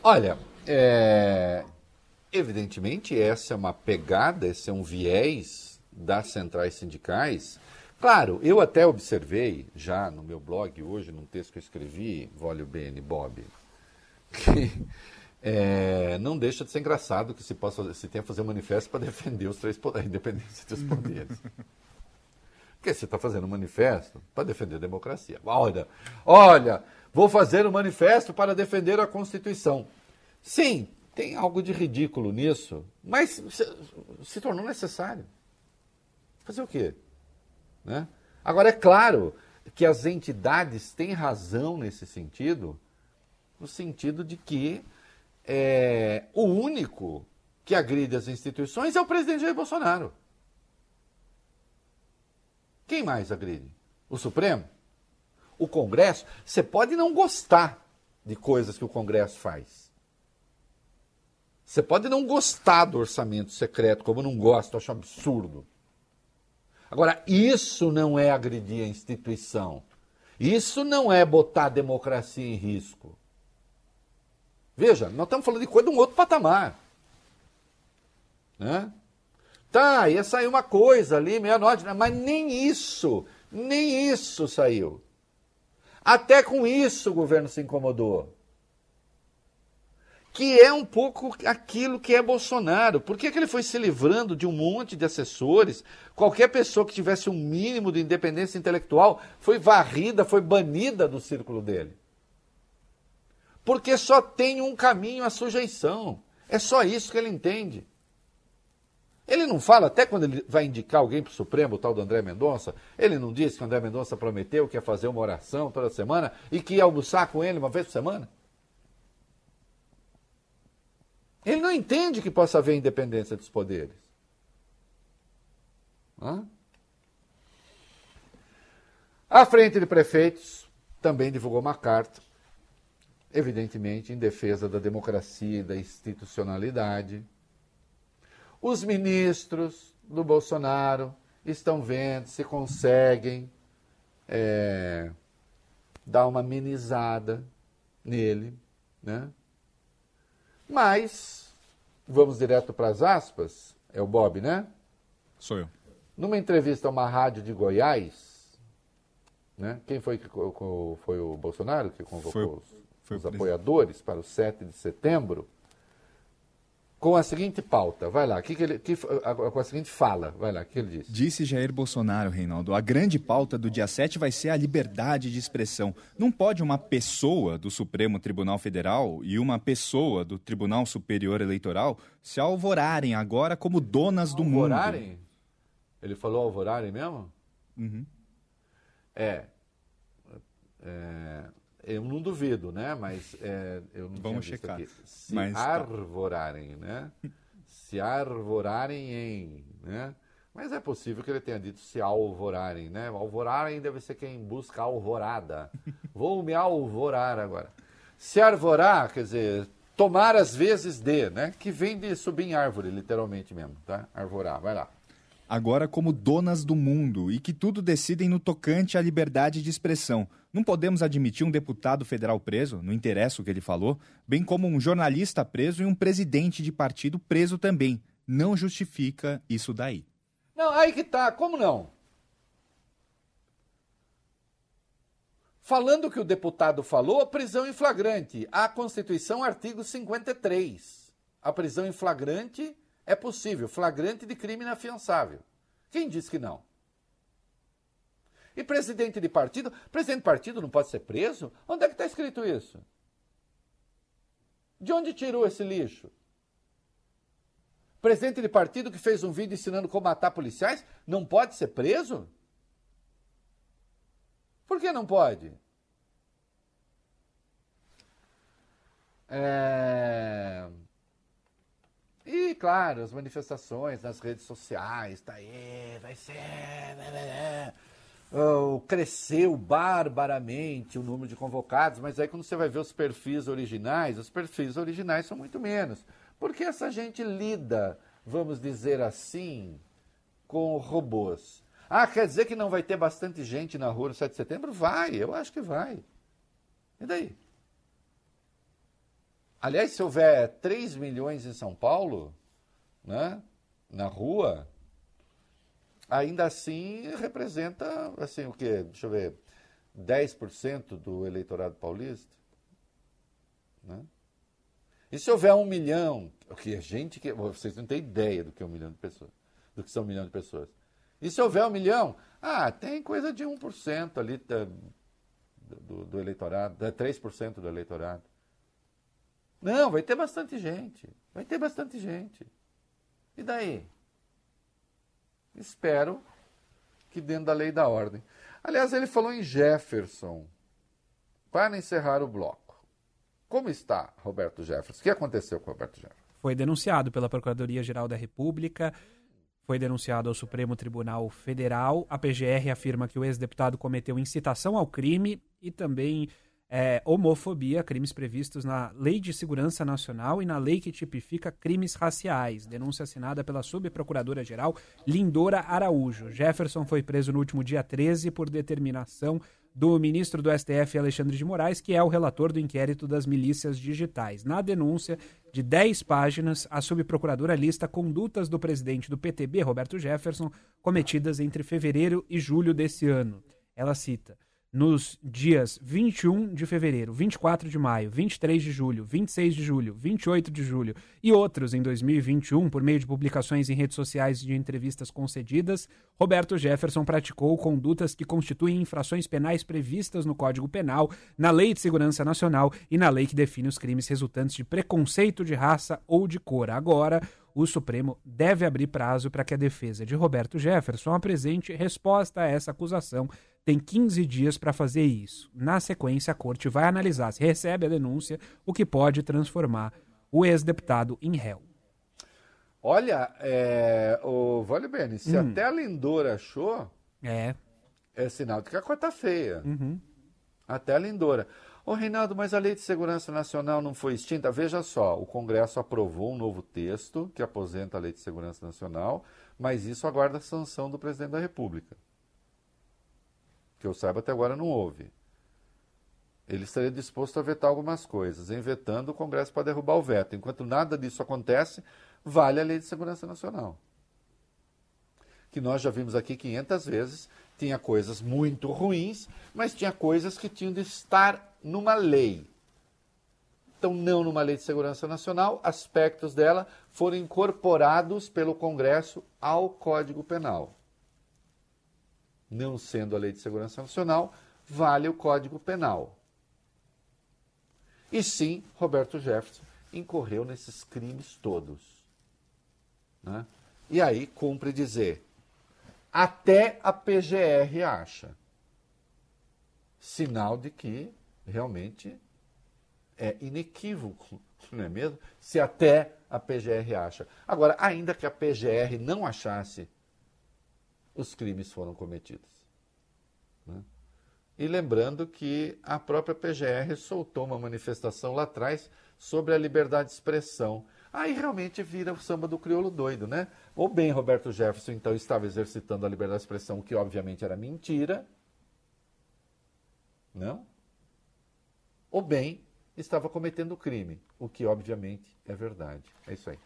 Speaker 2: Olha, é, evidentemente, essa é uma pegada, esse é um viés das centrais sindicais. Claro, eu até observei já no meu blog hoje, num texto que eu escrevi, Vólio BN Bob, <laughs> que é, não deixa de ser engraçado que se, possa, se tenha fazer um manifesto para defender os três poderes, a <laughs> independência dos poderes. Porque você está fazendo um manifesto para defender a democracia. Olha, olha, vou fazer um manifesto para defender a Constituição. Sim, tem algo de ridículo nisso, mas se, se tornou necessário. Fazer o quê? Né? Agora, é claro que as entidades têm razão nesse sentido, no sentido de que é, o único que agride as instituições é o presidente Jair Bolsonaro. Quem mais agride? O Supremo? O Congresso? Você pode não gostar de coisas que o Congresso faz. Você pode não gostar do orçamento secreto, como eu não gosto, acho absurdo. Agora, isso não é agredir a instituição. Isso não é botar a democracia em risco. Veja, nós estamos falando de coisa de um outro patamar. Né? Tá, ia sair uma coisa ali, meia-noite, mas nem isso, nem isso saiu. Até com isso o governo se incomodou que é um pouco aquilo que é Bolsonaro. Por que, que ele foi se livrando de um monte de assessores? Qualquer pessoa que tivesse um mínimo de independência intelectual foi varrida, foi banida do círculo dele. Porque só tem um caminho à sujeição. É só isso que ele entende. Ele não fala, até quando ele vai indicar alguém para o Supremo, o tal do André Mendonça, ele não disse que o André Mendonça prometeu que ia fazer uma oração toda semana e que ia almoçar com ele uma vez por semana? Ele não entende que possa haver independência dos poderes. Hã? A Frente de Prefeitos também divulgou uma carta, evidentemente em defesa da democracia e da institucionalidade. Os ministros do Bolsonaro estão vendo se conseguem é, dar uma amenizada nele, né? Mas, vamos direto para as aspas, é o Bob, né?
Speaker 3: Sou eu.
Speaker 2: Numa entrevista a uma rádio de Goiás, né? quem foi que foi o Bolsonaro que convocou foi, os, foi os apoiadores para o 7 de setembro? com a seguinte pauta. Vai lá, que que ele, que, com a seguinte fala. Vai lá, o que ele disse?
Speaker 3: Disse Jair Bolsonaro, Reinaldo. A grande pauta do dia 7 vai ser a liberdade de expressão. Não pode uma pessoa do Supremo Tribunal Federal e uma pessoa do Tribunal Superior Eleitoral se alvorarem agora como donas do alvorarem? mundo.
Speaker 2: Ele falou alvorarem mesmo?
Speaker 3: Uhum.
Speaker 2: É. é eu não duvido, né? Mas é, eu não
Speaker 3: Vamos checar. Aqui.
Speaker 2: Se Mas tá. arvorarem, tá. né? se arvorarem em, né? Mas é possível que ele tenha dito se alvorarem, né? Alvorarem deve ser quem busca alvorada. <laughs> Vou me alvorar agora. Se arvorar, quer dizer, tomar as vezes de, né? Que vem de subir em árvore, literalmente mesmo, tá? Arvorar, vai lá
Speaker 3: agora como donas do mundo e que tudo decidem no tocante à liberdade de expressão. Não podemos admitir um deputado federal preso, não interessa o que ele falou, bem como um jornalista preso e um presidente de partido preso também. Não justifica isso daí.
Speaker 2: Não, aí que tá, como não? Falando que o deputado falou, prisão em flagrante. A Constituição, artigo 53. A prisão em flagrante é possível, flagrante de crime inafiançável. Quem diz que não? E presidente de partido? Presidente de partido não pode ser preso? Onde é que está escrito isso? De onde tirou esse lixo? Presidente de partido que fez um vídeo ensinando como matar policiais não pode ser preso? Por que não pode? É... claro, as manifestações nas redes sociais, tá aí, vai ser. Né, né, né. Oh, cresceu barbaramente o número de convocados, mas aí quando você vai ver os perfis originais, os perfis originais são muito menos. Porque essa gente lida, vamos dizer assim, com robôs. Ah, quer dizer que não vai ter bastante gente na rua no 7 de setembro? Vai, eu acho que vai. E daí? Aliás, se houver 3 milhões em São Paulo, né, na rua, ainda assim representa, assim, o quê? Deixa eu ver, 10% do eleitorado paulista. Né? E se houver um milhão, o que a gente que vocês não têm ideia do que é um milhão de pessoas, do que são um milhão de pessoas. E se houver um milhão, ah, tem coisa de 1% ali da, do, do eleitorado, da 3% do eleitorado. Não, vai ter bastante gente. Vai ter bastante gente. E daí? Espero que dentro da lei da ordem. Aliás, ele falou em Jefferson. Para encerrar o bloco. Como está Roberto Jefferson? O que aconteceu com Roberto Jefferson?
Speaker 9: Foi denunciado pela Procuradoria-Geral da República, foi denunciado ao Supremo Tribunal Federal. A PGR afirma que o ex-deputado cometeu incitação ao crime e também é, homofobia, crimes previstos na Lei de Segurança Nacional e na lei que tipifica crimes raciais. Denúncia assinada pela subprocuradora-geral Lindora Araújo. Jefferson foi preso no último dia 13 por determinação do ministro do STF, Alexandre de Moraes, que é o relator do inquérito das milícias digitais. Na denúncia de 10 páginas, a subprocuradora lista condutas do presidente do PTB, Roberto Jefferson, cometidas entre fevereiro e julho desse ano. Ela cita nos dias 21 de fevereiro, 24 de maio, 23 de julho, 26 de julho, 28 de julho e outros em 2021, por meio de publicações em redes sociais e de entrevistas concedidas, Roberto Jefferson praticou condutas que constituem infrações penais previstas no Código Penal, na Lei de Segurança Nacional e na lei que define os crimes resultantes de preconceito de raça ou de cor. Agora, o Supremo deve abrir prazo para que a defesa de Roberto Jefferson apresente resposta a essa acusação tem 15 dias para fazer isso. Na sequência, a corte vai analisar se recebe a denúncia, o que pode transformar o ex-deputado em réu.
Speaker 2: Olha, é, o Vale Bene, se hum. até a Lindora achou,
Speaker 9: é.
Speaker 2: é sinal de que a coisa tá feia.
Speaker 9: Uhum.
Speaker 2: Até a Lindora. Ô Reinaldo, mas a Lei de Segurança Nacional não foi extinta? Veja só, o Congresso aprovou um novo texto que aposenta a Lei de Segurança Nacional, mas isso aguarda a sanção do presidente da República que eu saiba até agora não houve. Ele estaria disposto a vetar algumas coisas. Em vetando, o Congresso pode derrubar o veto. Enquanto nada disso acontece, vale a Lei de Segurança Nacional. Que nós já vimos aqui 500 vezes, tinha coisas muito ruins, mas tinha coisas que tinham de estar numa lei. Então, não numa lei de segurança nacional, aspectos dela foram incorporados pelo Congresso ao Código Penal não sendo a Lei de Segurança Nacional, vale o Código Penal. E sim, Roberto Jefferson incorreu nesses crimes todos. Né? E aí cumpre dizer, até a PGR acha. Sinal de que realmente é inequívoco, <laughs> não é mesmo? Se até a PGR acha. Agora, ainda que a PGR não achasse os crimes foram cometidos. Né? E lembrando que a própria PGR soltou uma manifestação lá atrás sobre a liberdade de expressão. Aí realmente vira o samba do crioulo doido, né? Ou bem Roberto Jefferson então estava exercitando a liberdade de expressão, que obviamente era mentira, não? Ou bem estava cometendo crime, o que obviamente é verdade. É isso aí.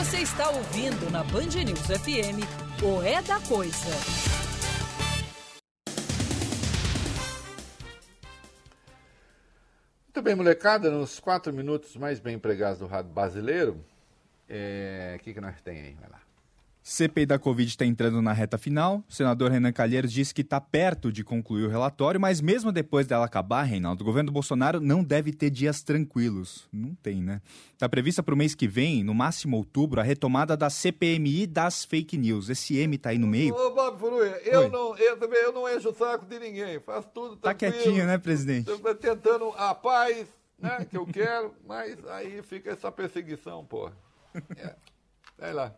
Speaker 1: Você está ouvindo na Band News FM o É da Coisa.
Speaker 2: Muito bem, molecada, nos quatro minutos mais bem empregados do rádio brasileiro, o é... que, que nós tem aí? Vai lá.
Speaker 3: CPI da Covid está entrando na reta final. O senador Renan Calheiros disse que está perto de concluir o relatório, mas mesmo depois dela acabar, Reinaldo, o governo Bolsonaro não deve ter dias tranquilos. Não tem, né? Está prevista para o mês que vem, no máximo outubro, a retomada da CPMI das fake news. Esse M está aí no meio.
Speaker 5: Ô, Bob Furuia, eu não, eu também eu não encho o saco de ninguém. Faço tudo
Speaker 3: Tá quietinho, né, presidente?
Speaker 5: Tentando a paz
Speaker 2: né, que eu quero, mas aí fica essa perseguição, pô. É. Vai lá.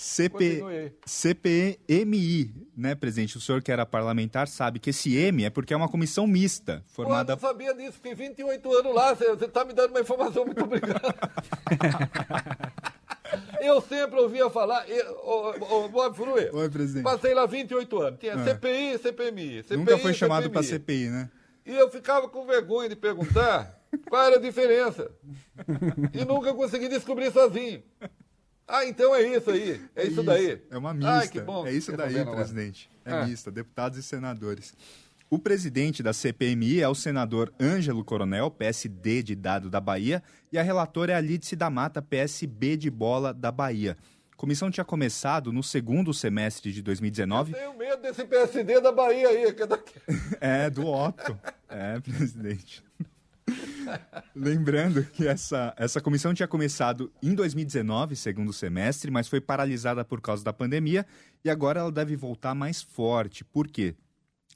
Speaker 3: CP, CPMI, né, presidente? O senhor que era parlamentar sabe que esse M é porque é uma comissão mista, formada...
Speaker 2: Eu não sabia disso, fiquei 28 anos lá, você está me dando uma informação muito obrigado. <laughs> eu sempre ouvia falar, ô, Bob Frui,
Speaker 3: Oi, presidente.
Speaker 2: passei lá 28 anos, tinha é. CPI, CPMI, CPI,
Speaker 3: Nunca foi chamado para CPI, né?
Speaker 2: E eu ficava com vergonha de perguntar qual era a diferença. E nunca consegui descobrir sozinho. Ah, então é isso aí. É, é isso, daí.
Speaker 3: É uma mista. Ai, que bom. É isso daí, presidente. É ah. mista, deputados e senadores. O presidente da CPMI é o senador Ângelo Coronel, PSD de Dado da Bahia, e a relatora é a Lídice da Mata, PSB de Bola da Bahia. A comissão tinha começado no segundo semestre de 2019.
Speaker 2: Eu tenho medo desse PSD da Bahia aí, que é daqui. <laughs>
Speaker 3: é, do Otto. É, presidente. <laughs> Lembrando que essa, essa comissão tinha começado em 2019, segundo semestre, mas foi paralisada por causa da pandemia e agora ela deve voltar mais forte. Por quê?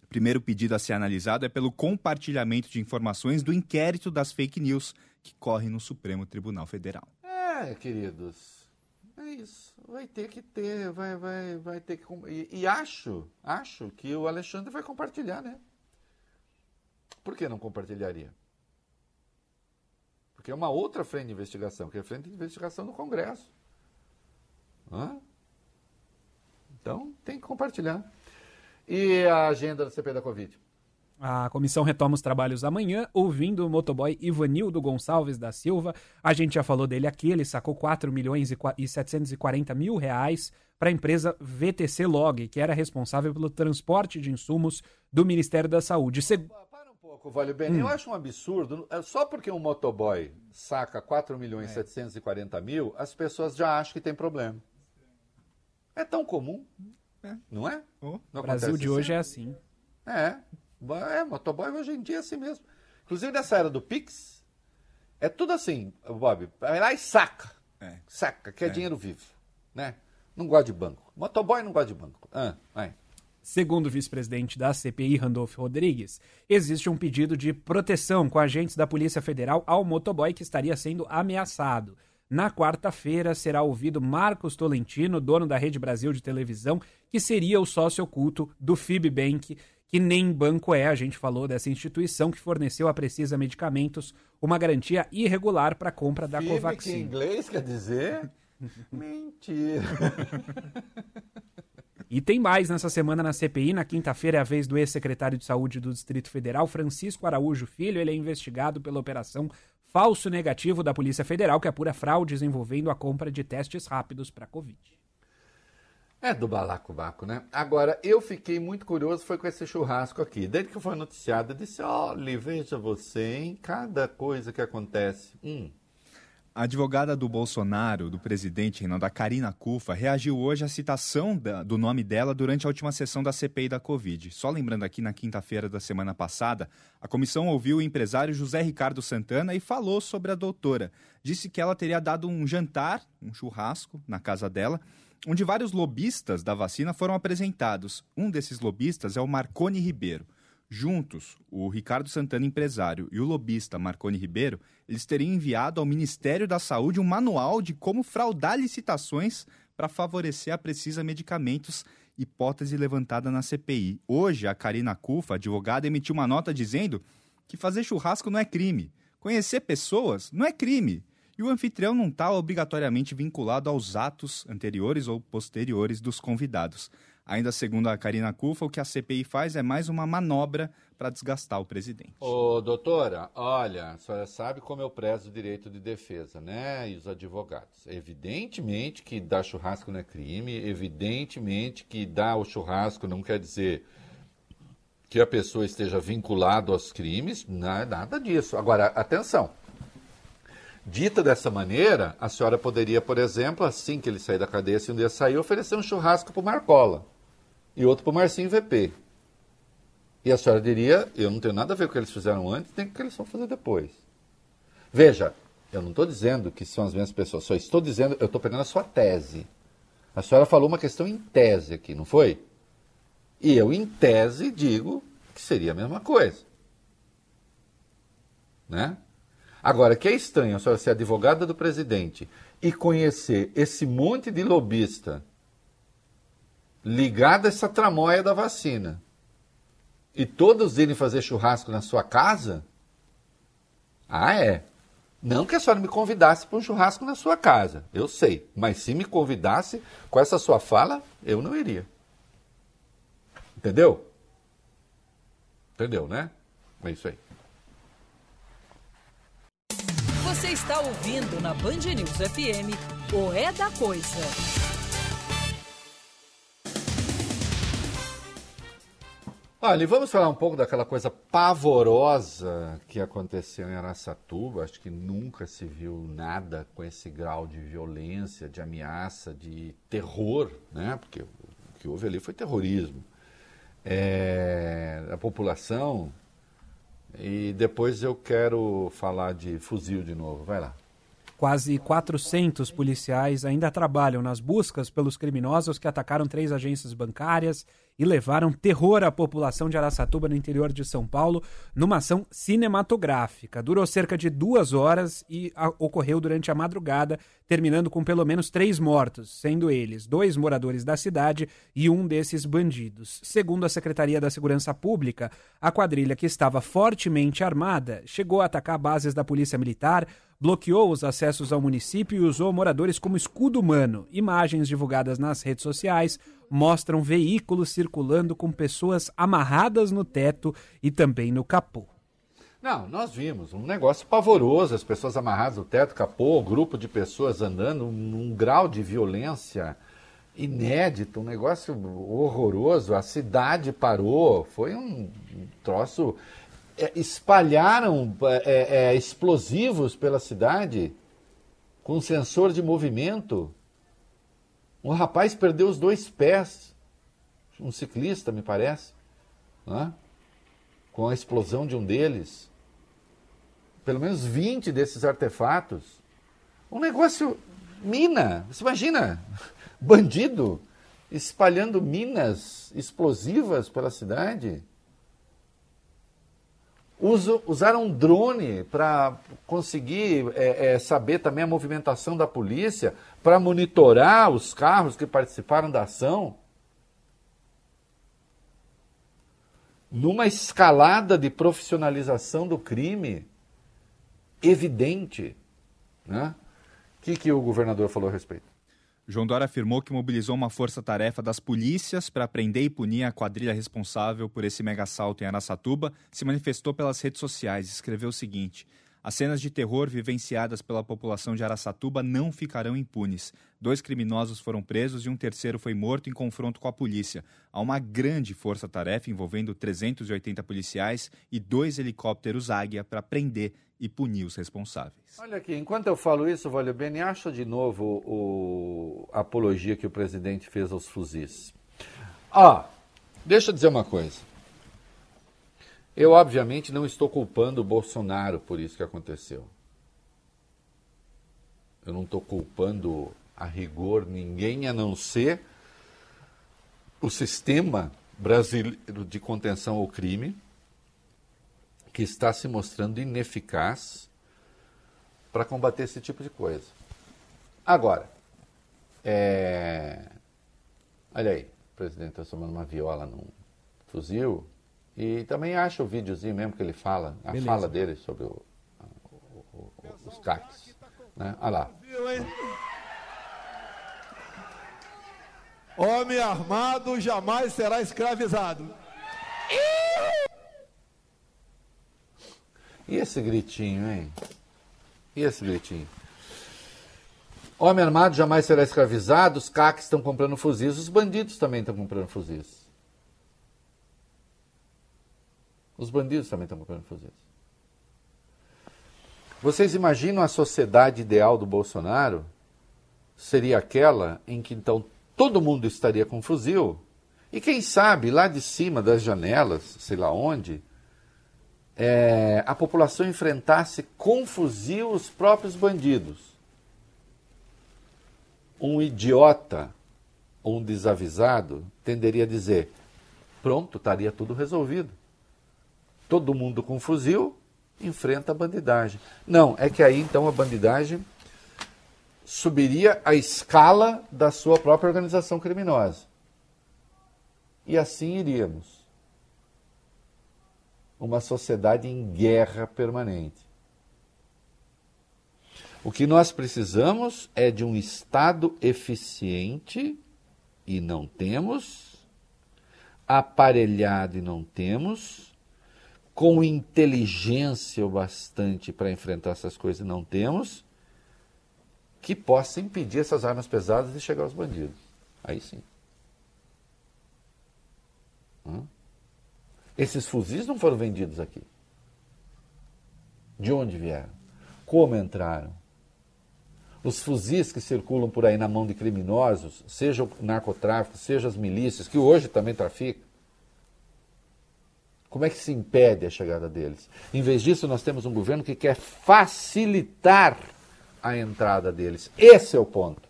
Speaker 3: O primeiro pedido a ser analisado é pelo compartilhamento de informações do inquérito das fake news que corre no Supremo Tribunal Federal.
Speaker 2: É, queridos, é isso. Vai ter que ter, vai, vai, vai ter que. E, e acho, acho que o Alexandre vai compartilhar, né? Por que não compartilharia? Porque é uma outra frente de investigação, que é a frente de investigação do Congresso. Hã? Então, tem que compartilhar. E a agenda da CP da Covid?
Speaker 9: A comissão retoma os trabalhos amanhã, ouvindo o motoboy Ivanildo Gonçalves da Silva. A gente já falou dele aqui, ele sacou 4 milhões e 740 mil reais para a empresa VTC Log, que era responsável pelo transporte de insumos do Ministério da Saúde.
Speaker 2: Seg pouco, Vale. Hum. Eu acho um absurdo. É só porque um motoboy saca 4 milhões e é. 740 mil, as pessoas já acham que tem problema. É tão comum, é. não é?
Speaker 9: O Brasil de hoje é assim.
Speaker 2: É. É, motoboy hoje em dia é assim mesmo. Inclusive nessa era do Pix, é tudo assim, Bob. Vai lá e saca. É. Saca, que é, é, dinheiro vivo. Né? Não gosta de banco. Motoboy não gosta de banco. Ah, vai.
Speaker 9: Segundo o vice-presidente da CPI, Randolph Rodrigues, existe um pedido de proteção com agentes da Polícia Federal ao motoboy que estaria sendo ameaçado. Na quarta-feira será ouvido Marcos Tolentino, dono da Rede Brasil de televisão, que seria o sócio oculto do Fibbank, que nem banco é. A gente falou dessa instituição que forneceu a Precisa Medicamentos uma garantia irregular para a compra da
Speaker 2: Fib,
Speaker 9: Covaxin.
Speaker 2: Que em inglês quer dizer? <laughs> Mentira. <laughs>
Speaker 9: E tem mais nessa semana na CPI. Na quinta-feira é a vez do ex-secretário de Saúde do Distrito Federal, Francisco Araújo Filho. Ele é investigado pela operação Falso Negativo da Polícia Federal, que apura fraudes envolvendo a compra de testes rápidos para Covid.
Speaker 2: É do balacobaco, né? Agora, eu fiquei muito curioso, foi com esse churrasco aqui. Desde que foi noticiado, eu disse, olha, veja você, em cada coisa que acontece. Hum,
Speaker 3: a advogada do Bolsonaro, do presidente a Karina Cufa, reagiu hoje à citação da, do nome dela durante a última sessão da CPI da Covid. Só lembrando aqui, na quinta-feira da semana passada, a comissão ouviu o empresário José Ricardo Santana e falou sobre a doutora. Disse que ela teria dado um jantar, um churrasco, na casa dela, onde vários lobistas da vacina foram apresentados. Um desses lobistas é o Marconi Ribeiro. Juntos, o Ricardo Santana, empresário, e o lobista Marconi Ribeiro, eles teriam enviado ao Ministério da Saúde um manual de como fraudar licitações para favorecer a Precisa Medicamentos, hipótese levantada na CPI. Hoje, a Karina Cufa, advogada, emitiu uma nota dizendo que fazer churrasco não é crime. Conhecer pessoas não é crime. E o anfitrião não está obrigatoriamente vinculado aos atos anteriores ou posteriores dos convidados. Ainda segundo a Karina Cufa, o que a CPI faz é mais uma manobra para desgastar o presidente.
Speaker 2: Ô, doutora, olha, a senhora sabe como eu prezo o direito de defesa, né? E os advogados. Evidentemente que dar churrasco não é crime, evidentemente que dar o churrasco não quer dizer que a pessoa esteja vinculada aos crimes, não é nada disso. Agora, atenção. Dita dessa maneira, a senhora poderia, por exemplo, assim que ele sair da cadeia, se um dia sair, oferecer um churrasco para o Marcola e outro para o Marcinho VP. E a senhora diria: eu não tenho nada a ver com o que eles fizeram antes, com o que eles vão fazer depois. Veja, eu não estou dizendo que são as mesmas pessoas, só estou dizendo, eu estou pegando a sua tese. A senhora falou uma questão em tese aqui, não foi? E eu, em tese, digo que seria a mesma coisa. Né? Agora, que é estranho a senhora ser advogada do presidente e conhecer esse monte de lobista ligado a essa tramóia da vacina e todos irem fazer churrasco na sua casa? Ah, é. Não que a senhora me convidasse para um churrasco na sua casa, eu sei. Mas se me convidasse com essa sua fala, eu não iria. Entendeu? Entendeu, né? É isso aí.
Speaker 1: Você está ouvindo na Band News FM o É da Coisa.
Speaker 2: Olha, vamos falar um pouco daquela coisa pavorosa que aconteceu em Araçatuba. Acho que nunca se viu nada com esse grau de violência, de ameaça, de terror, né? Porque o que houve ali foi terrorismo. É, a população. E depois eu quero falar de fuzil de novo. Vai lá.
Speaker 9: Quase 400 policiais ainda trabalham nas buscas pelos criminosos que atacaram três agências bancárias e levaram terror à população de Araçatuba, no interior de São Paulo, numa ação cinematográfica. Durou cerca de duas horas e a, ocorreu durante a madrugada, terminando com pelo menos três mortos, sendo eles dois moradores da cidade e um desses bandidos. Segundo a Secretaria da Segurança Pública, a quadrilha que estava fortemente armada chegou a atacar bases da Polícia Militar, bloqueou os acessos ao município e usou moradores como escudo humano. Imagens divulgadas nas redes sociais mostram veículos circulando com pessoas amarradas no teto e também no capô.
Speaker 2: Não, nós vimos um negócio pavoroso, as pessoas amarradas no teto, capô, grupo de pessoas andando num grau de violência inédito, um negócio horroroso. A cidade parou, foi um troço. É, espalharam é, é, explosivos pela cidade com sensor de movimento. Um rapaz perdeu os dois pés, um ciclista, me parece, né? com a explosão de um deles. Pelo menos 20 desses artefatos. Um negócio. Mina! Você imagina? <laughs> Bandido espalhando minas explosivas pela cidade. Uso, usaram um drone para conseguir é, é, saber também a movimentação da polícia, para monitorar os carros que participaram da ação. Numa escalada de profissionalização do crime evidente. Né? O que, que o governador falou a respeito?
Speaker 3: João Dória afirmou que mobilizou uma força-tarefa das polícias para prender e punir a quadrilha responsável por esse mega assalto em Araçatuba. Se manifestou pelas redes sociais e escreveu o seguinte: as cenas de terror vivenciadas pela população de Araçatuba não ficarão impunes. Dois criminosos foram presos e um terceiro foi morto em confronto com a polícia. Há uma grande força-tarefa envolvendo 380 policiais e dois helicópteros Águia para prender e punir os responsáveis.
Speaker 2: Olha aqui, enquanto eu falo isso, Valeu Bene, acha de novo o, a apologia que o presidente fez aos fuzis. Ah, deixa eu dizer uma coisa. Eu, obviamente, não estou culpando o Bolsonaro por isso que aconteceu. Eu não estou culpando a rigor ninguém a não ser o sistema brasileiro de contenção ao crime, que está se mostrando ineficaz para combater esse tipo de coisa. Agora, é... olha aí, presidente está tomando uma viola num fuzil, e também acha o videozinho mesmo que ele fala, a Beleza. fala dele sobre o, o, o, os CACs. Né? Olha lá.
Speaker 5: Homem armado jamais será escravizado.
Speaker 2: E esse gritinho, hein? E esse gritinho? Homem armado jamais será escravizado, os CACs estão comprando fuzis, os bandidos também estão comprando fuzis. Os bandidos também estão comprando fuzis. Vocês imaginam a sociedade ideal do Bolsonaro? Seria aquela em que então todo mundo estaria com fuzil e quem sabe lá de cima das janelas, sei lá onde, é, a população enfrentasse com fuzil os próprios bandidos. Um idiota ou um desavisado tenderia a dizer: pronto, estaria tudo resolvido todo mundo com fuzil enfrenta a bandidagem. Não, é que aí então a bandidagem subiria a escala da sua própria organização criminosa. E assim iríamos. Uma sociedade em guerra permanente. O que nós precisamos é de um Estado eficiente, e não temos, aparelhado e não temos, com inteligência o bastante para enfrentar essas coisas não temos, que possa impedir essas armas pesadas de chegar aos bandidos. Aí sim. Hum? Esses fuzis não foram vendidos aqui. De onde vieram? Como entraram? Os fuzis que circulam por aí na mão de criminosos, seja o narcotráfico, seja as milícias, que hoje também traficam, como é que se impede a chegada deles? Em vez disso, nós temos um governo que quer facilitar a entrada deles. Esse é o ponto.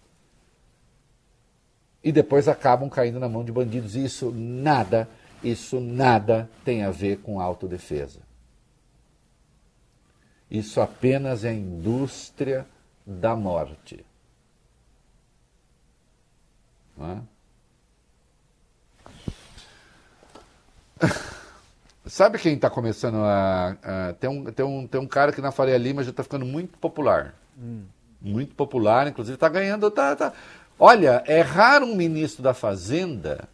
Speaker 2: E depois acabam caindo na mão de bandidos. E isso nada, isso nada tem a ver com autodefesa. Isso apenas é indústria da morte. Não é? <laughs> Sabe quem está começando a, a. tem, um, tem, um, tem um cara que na Faria Lima já está ficando muito popular. Hum. Muito popular, inclusive está ganhando. Tá, tá. Olha, é raro um ministro da Fazenda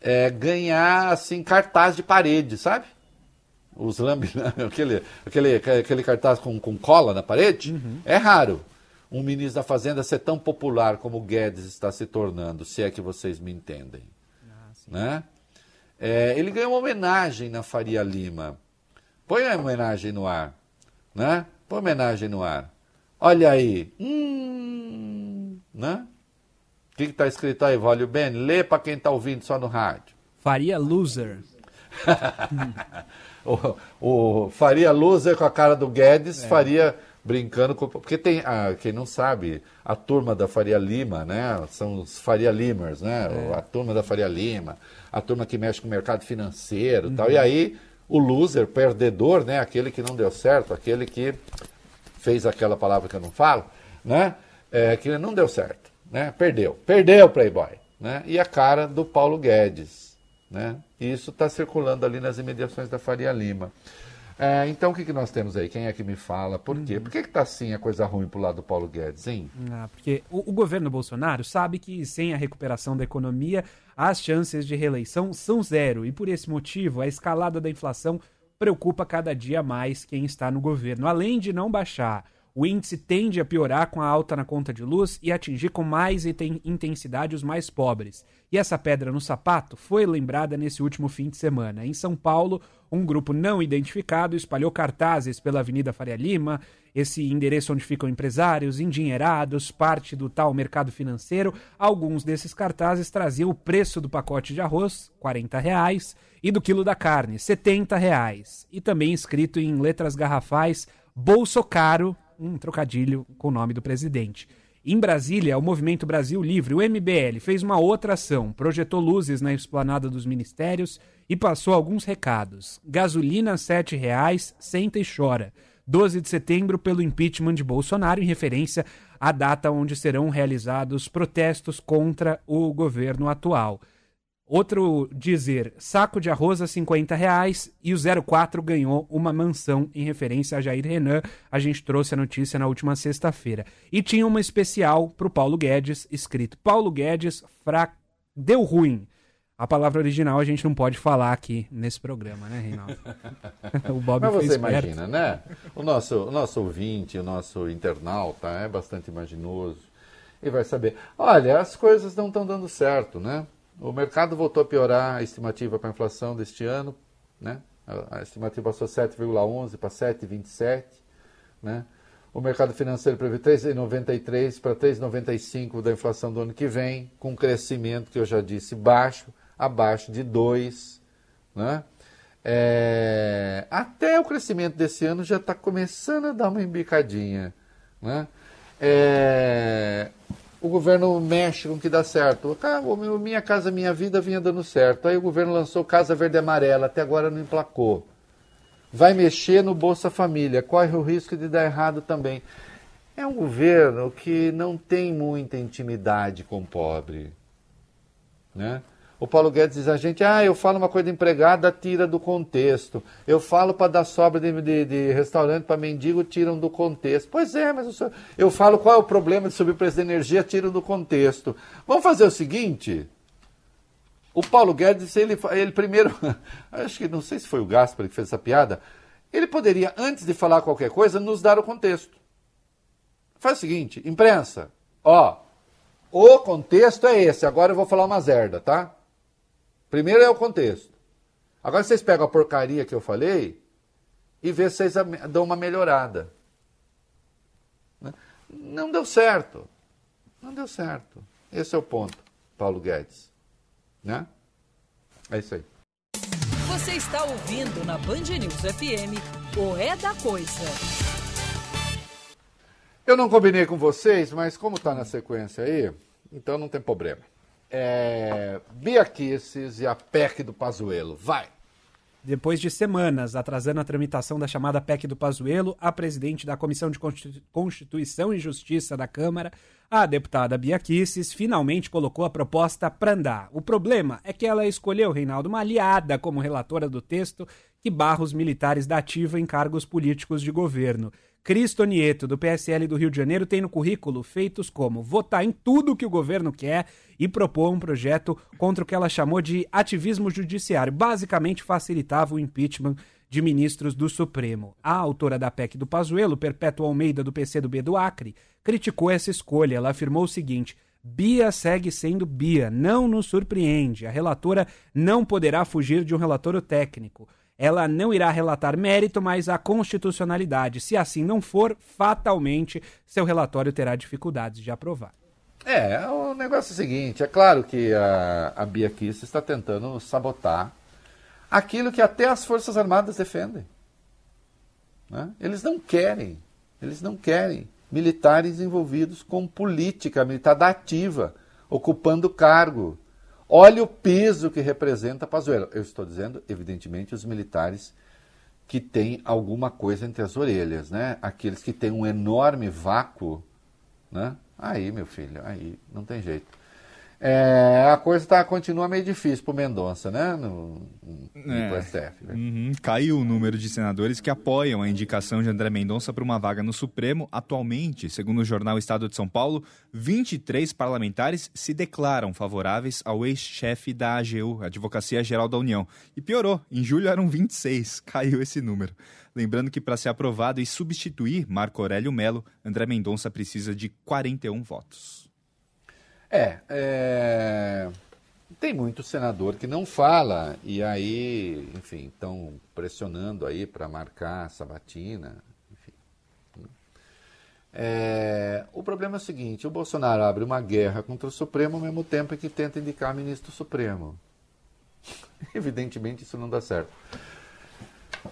Speaker 2: é, ganhar assim cartaz de parede, sabe? Os lambe, <laughs> aquele, aquele, aquele cartaz com, com cola na parede. Uhum. É raro um ministro da Fazenda ser tão popular como o Guedes está se tornando, se é que vocês me entendem. Ah, né? É, ele ganhou uma homenagem na Faria Lima. Põe a homenagem no ar. Né? Põe a homenagem no ar. Olha aí. Hum, né? O que está escrito aí, Vólio Ben? Lê para quem está ouvindo só no rádio.
Speaker 9: Faria Loser. <laughs>
Speaker 2: o, o, Faria Loser com a cara do Guedes, é. Faria brincando com. Porque tem, ah, quem não sabe, a turma da Faria Lima, né? São os Faria Limers, né? É. A turma da Faria Lima a turma que mexe com o mercado financeiro uhum. tal. E aí o loser, perdedor, né? Aquele que não deu certo, aquele que fez aquela palavra que eu não falo, né? É, que não deu certo, né? Perdeu, perdeu o Playboy, né? E a cara do Paulo Guedes, né? E isso está circulando ali nas imediações da Faria Lima. É, então o que, que nós temos aí? Quem é que me fala? Por quê? Uhum. Por que está assim a coisa ruim para o lado do Paulo Guedes, hein?
Speaker 9: Ah, porque o, o, governo Bolsonaro sabe que sem a recuperação da economia, as chances de reeleição são zero. E por esse motivo, a escalada da inflação preocupa cada dia mais quem está no governo. Além de não baixar, o índice tende a piorar com a alta na conta de luz e atingir com mais intensidade os mais pobres. E essa pedra no sapato foi lembrada nesse último fim de semana. Em São Paulo, um grupo não identificado espalhou cartazes pela Avenida Faria Lima, esse endereço onde ficam empresários, endinheirados, parte do tal mercado financeiro. Alguns desses cartazes traziam o preço do pacote de arroz, 40 reais, e do quilo da carne, 70 reais. E também escrito em letras garrafais, Bolso Caro, um trocadilho com o nome do presidente. Em Brasília, o Movimento Brasil Livre, o MBL, fez uma outra ação, projetou luzes na esplanada dos ministérios e passou alguns recados. Gasolina R$ 7,00, senta e chora. 12 de setembro, pelo impeachment de Bolsonaro, em referência à data onde serão realizados protestos contra o governo atual. Outro dizer, saco de arroz a 50 reais e o 04 ganhou uma mansão em referência a Jair Renan. A gente trouxe a notícia na última sexta-feira. E tinha uma especial para o Paulo Guedes, escrito Paulo Guedes fra... deu ruim. A palavra original a gente não pode falar aqui nesse programa, né, Reinaldo? <laughs>
Speaker 2: o Bob Mas você imagina, né? O nosso, o nosso ouvinte, o nosso internauta é bastante imaginoso e vai saber. Olha, as coisas não estão dando certo, né? O mercado voltou a piorar a estimativa para a inflação deste ano, né? A estimativa passou 7,11 para 7,27, né? O mercado financeiro prevê 3,93 para 3,95 da inflação do ano que vem, com um crescimento que eu já disse baixo, abaixo de 2, né? É... até o crescimento desse ano já está começando a dar uma embicadinha, né? É o governo mexe com o que dá certo. O Minha Casa Minha Vida vinha dando certo. Aí o governo lançou Casa Verde e Amarela, até agora não emplacou. vai mexer no Bolsa Família, corre o risco de dar errado também. É um governo que não tem muita intimidade com o pobre. Né? O Paulo Guedes diz a gente, ah, eu falo uma coisa empregada, tira do contexto. Eu falo para dar sobra de, de, de restaurante para mendigo, tiram do contexto. Pois é, mas senhor... eu falo qual é o problema de subir preço de energia, tiram do contexto. Vamos fazer o seguinte, o Paulo Guedes, ele, ele primeiro, <laughs> acho que não sei se foi o Gaspar que fez essa piada, ele poderia, antes de falar qualquer coisa, nos dar o contexto. Faz o seguinte, imprensa, ó, o contexto é esse, agora eu vou falar uma zerda, tá? Primeiro é o contexto. Agora vocês pegam a porcaria que eu falei e vê se vocês dão uma melhorada. Né? Não deu certo. Não deu certo. Esse é o ponto, Paulo Guedes. Né? É isso aí.
Speaker 1: Você está ouvindo na Band News FM o É da Coisa.
Speaker 2: Eu não combinei com vocês, mas como está na sequência aí, então não tem problema. É... Bia Kisses e a PEC do Pazuelo. Vai!
Speaker 9: Depois de semanas atrasando a tramitação da chamada PEC do Pazuelo, a presidente da Comissão de Constituição e Justiça da Câmara, a deputada Bia Kisses, finalmente colocou a proposta para andar. O problema é que ela escolheu, Reinaldo, uma aliada como relatora do texto que barra os militares da ativa em cargos políticos de governo. Cristo Nieto, do PSL do Rio de Janeiro, tem no currículo feitos como votar em tudo que o governo quer e propor um projeto contra o que ela chamou de ativismo judiciário. Basicamente, facilitava o impeachment de ministros do Supremo. A autora da PEC do Pazuello, Perpétua Almeida, do PCdoB do Acre, criticou essa escolha. Ela afirmou o seguinte... Bia segue sendo Bia, não nos surpreende. A relatora não poderá fugir de um relatório técnico ela não irá relatar mérito, mas a constitucionalidade. Se assim não for, fatalmente seu relatório terá dificuldades de aprovar.
Speaker 2: É, o negócio é o seguinte: é claro que a, a Bia Kiss está tentando sabotar aquilo que até as Forças Armadas defendem. Né? Eles não querem, eles não querem militares envolvidos com política militar da ativa, ocupando cargo, Olha o peso que representa Pazuello. Eu estou dizendo, evidentemente, os militares que têm alguma coisa entre as orelhas, né? Aqueles que têm um enorme vácuo, né? Aí, meu filho, aí não tem jeito. É, a coisa tá, continua meio difícil para o Mendonça, né? No, no é. STF.
Speaker 3: Né? Uhum. Caiu o número de senadores que apoiam a indicação de André Mendonça para uma vaga no Supremo. Atualmente, segundo o jornal Estado de São Paulo, 23 parlamentares se declaram favoráveis ao ex-chefe da AGU, Advocacia Geral da União. E piorou, em julho eram 26, caiu esse número. Lembrando que para ser aprovado e substituir Marco Aurélio Melo, André Mendonça precisa de 41 votos.
Speaker 2: É, é, tem muito senador que não fala e aí, enfim, estão pressionando aí para marcar a sabatina. Enfim. É, o problema é o seguinte: o Bolsonaro abre uma guerra contra o Supremo ao mesmo tempo que tenta indicar ministro Supremo. <laughs> Evidentemente isso não dá certo.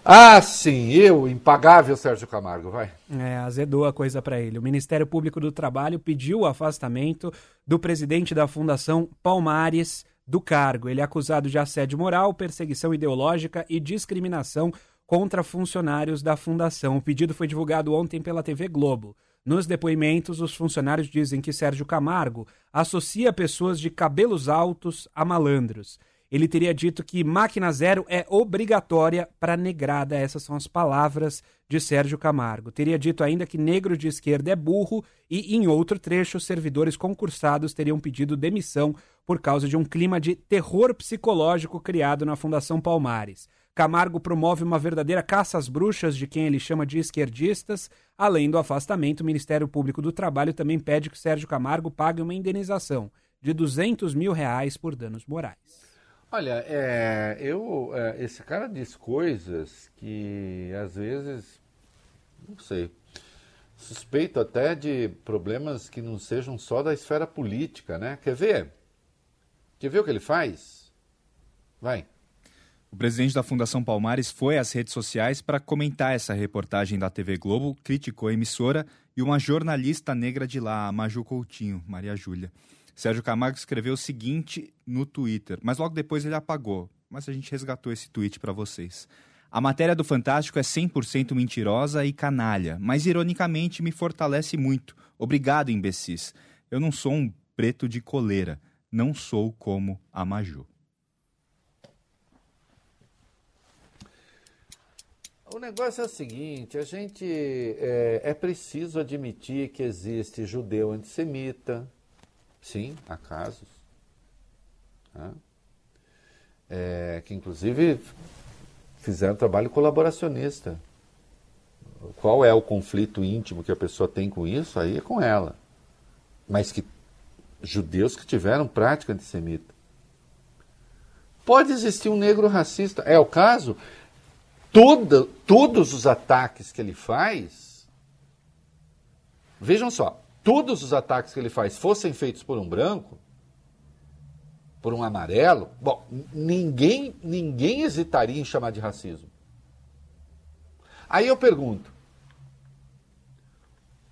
Speaker 2: Ah, sim, eu, impagável Sérgio Camargo, vai.
Speaker 9: É, azedou a coisa para ele. O Ministério Público do Trabalho pediu o afastamento do presidente da Fundação Palmares do cargo. Ele é acusado de assédio moral, perseguição ideológica e discriminação contra funcionários da fundação. O pedido foi divulgado ontem pela TV Globo. Nos depoimentos, os funcionários dizem que Sérgio Camargo associa pessoas de cabelos altos a malandros ele teria dito que máquina zero é obrigatória para negrada. Essas são as palavras de Sérgio Camargo. Teria dito ainda que negro de esquerda é burro e, em outro trecho, servidores concursados teriam pedido demissão por causa de um clima de terror psicológico criado na Fundação Palmares. Camargo promove uma verdadeira caça às bruxas de quem ele chama de esquerdistas. Além do afastamento, o Ministério Público do Trabalho também pede que Sérgio Camargo pague uma indenização de 200 mil reais por danos morais.
Speaker 2: Olha, é, eu, é, esse cara diz coisas que às vezes, não sei, suspeito até de problemas que não sejam só da esfera política, né? Quer ver? Quer ver o que ele faz? Vai.
Speaker 3: O presidente da Fundação Palmares foi às redes sociais para comentar essa reportagem da TV Globo, criticou a emissora e uma jornalista negra de lá, a Maju Coutinho, Maria Júlia. Sérgio Camargo escreveu o seguinte no Twitter, mas logo depois ele apagou. Mas a gente resgatou esse tweet para vocês. A matéria do Fantástico é 100% mentirosa e canalha, mas ironicamente me fortalece muito. Obrigado, imbecis. Eu não sou um preto de coleira. Não sou como a Maju.
Speaker 2: O negócio é o seguinte: a gente é, é preciso admitir que existe judeu antissemita. Sim, há casos. Né? É, que inclusive fizeram trabalho colaboracionista. Qual é o conflito íntimo que a pessoa tem com isso? Aí é com ela. Mas que judeus que tiveram prática antissemita. Pode existir um negro racista. É o caso? Toda, todos os ataques que ele faz. Vejam só, todos os ataques que ele faz fossem feitos por um branco, por um amarelo, bom, ninguém, ninguém hesitaria em chamar de racismo. Aí eu pergunto: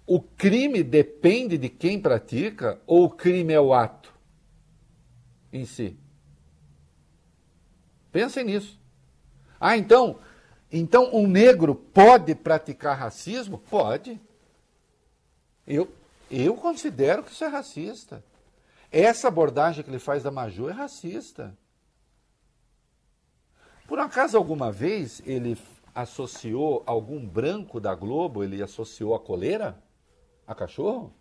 Speaker 2: o crime depende de quem pratica ou o crime é o ato em si? Pensem nisso. Ah, então, então um negro pode praticar racismo? Pode. Eu, eu considero que isso é racista. Essa abordagem que ele faz da Maju é racista. Por acaso, alguma vez, ele associou algum branco da Globo, ele associou a coleira? A cachorro?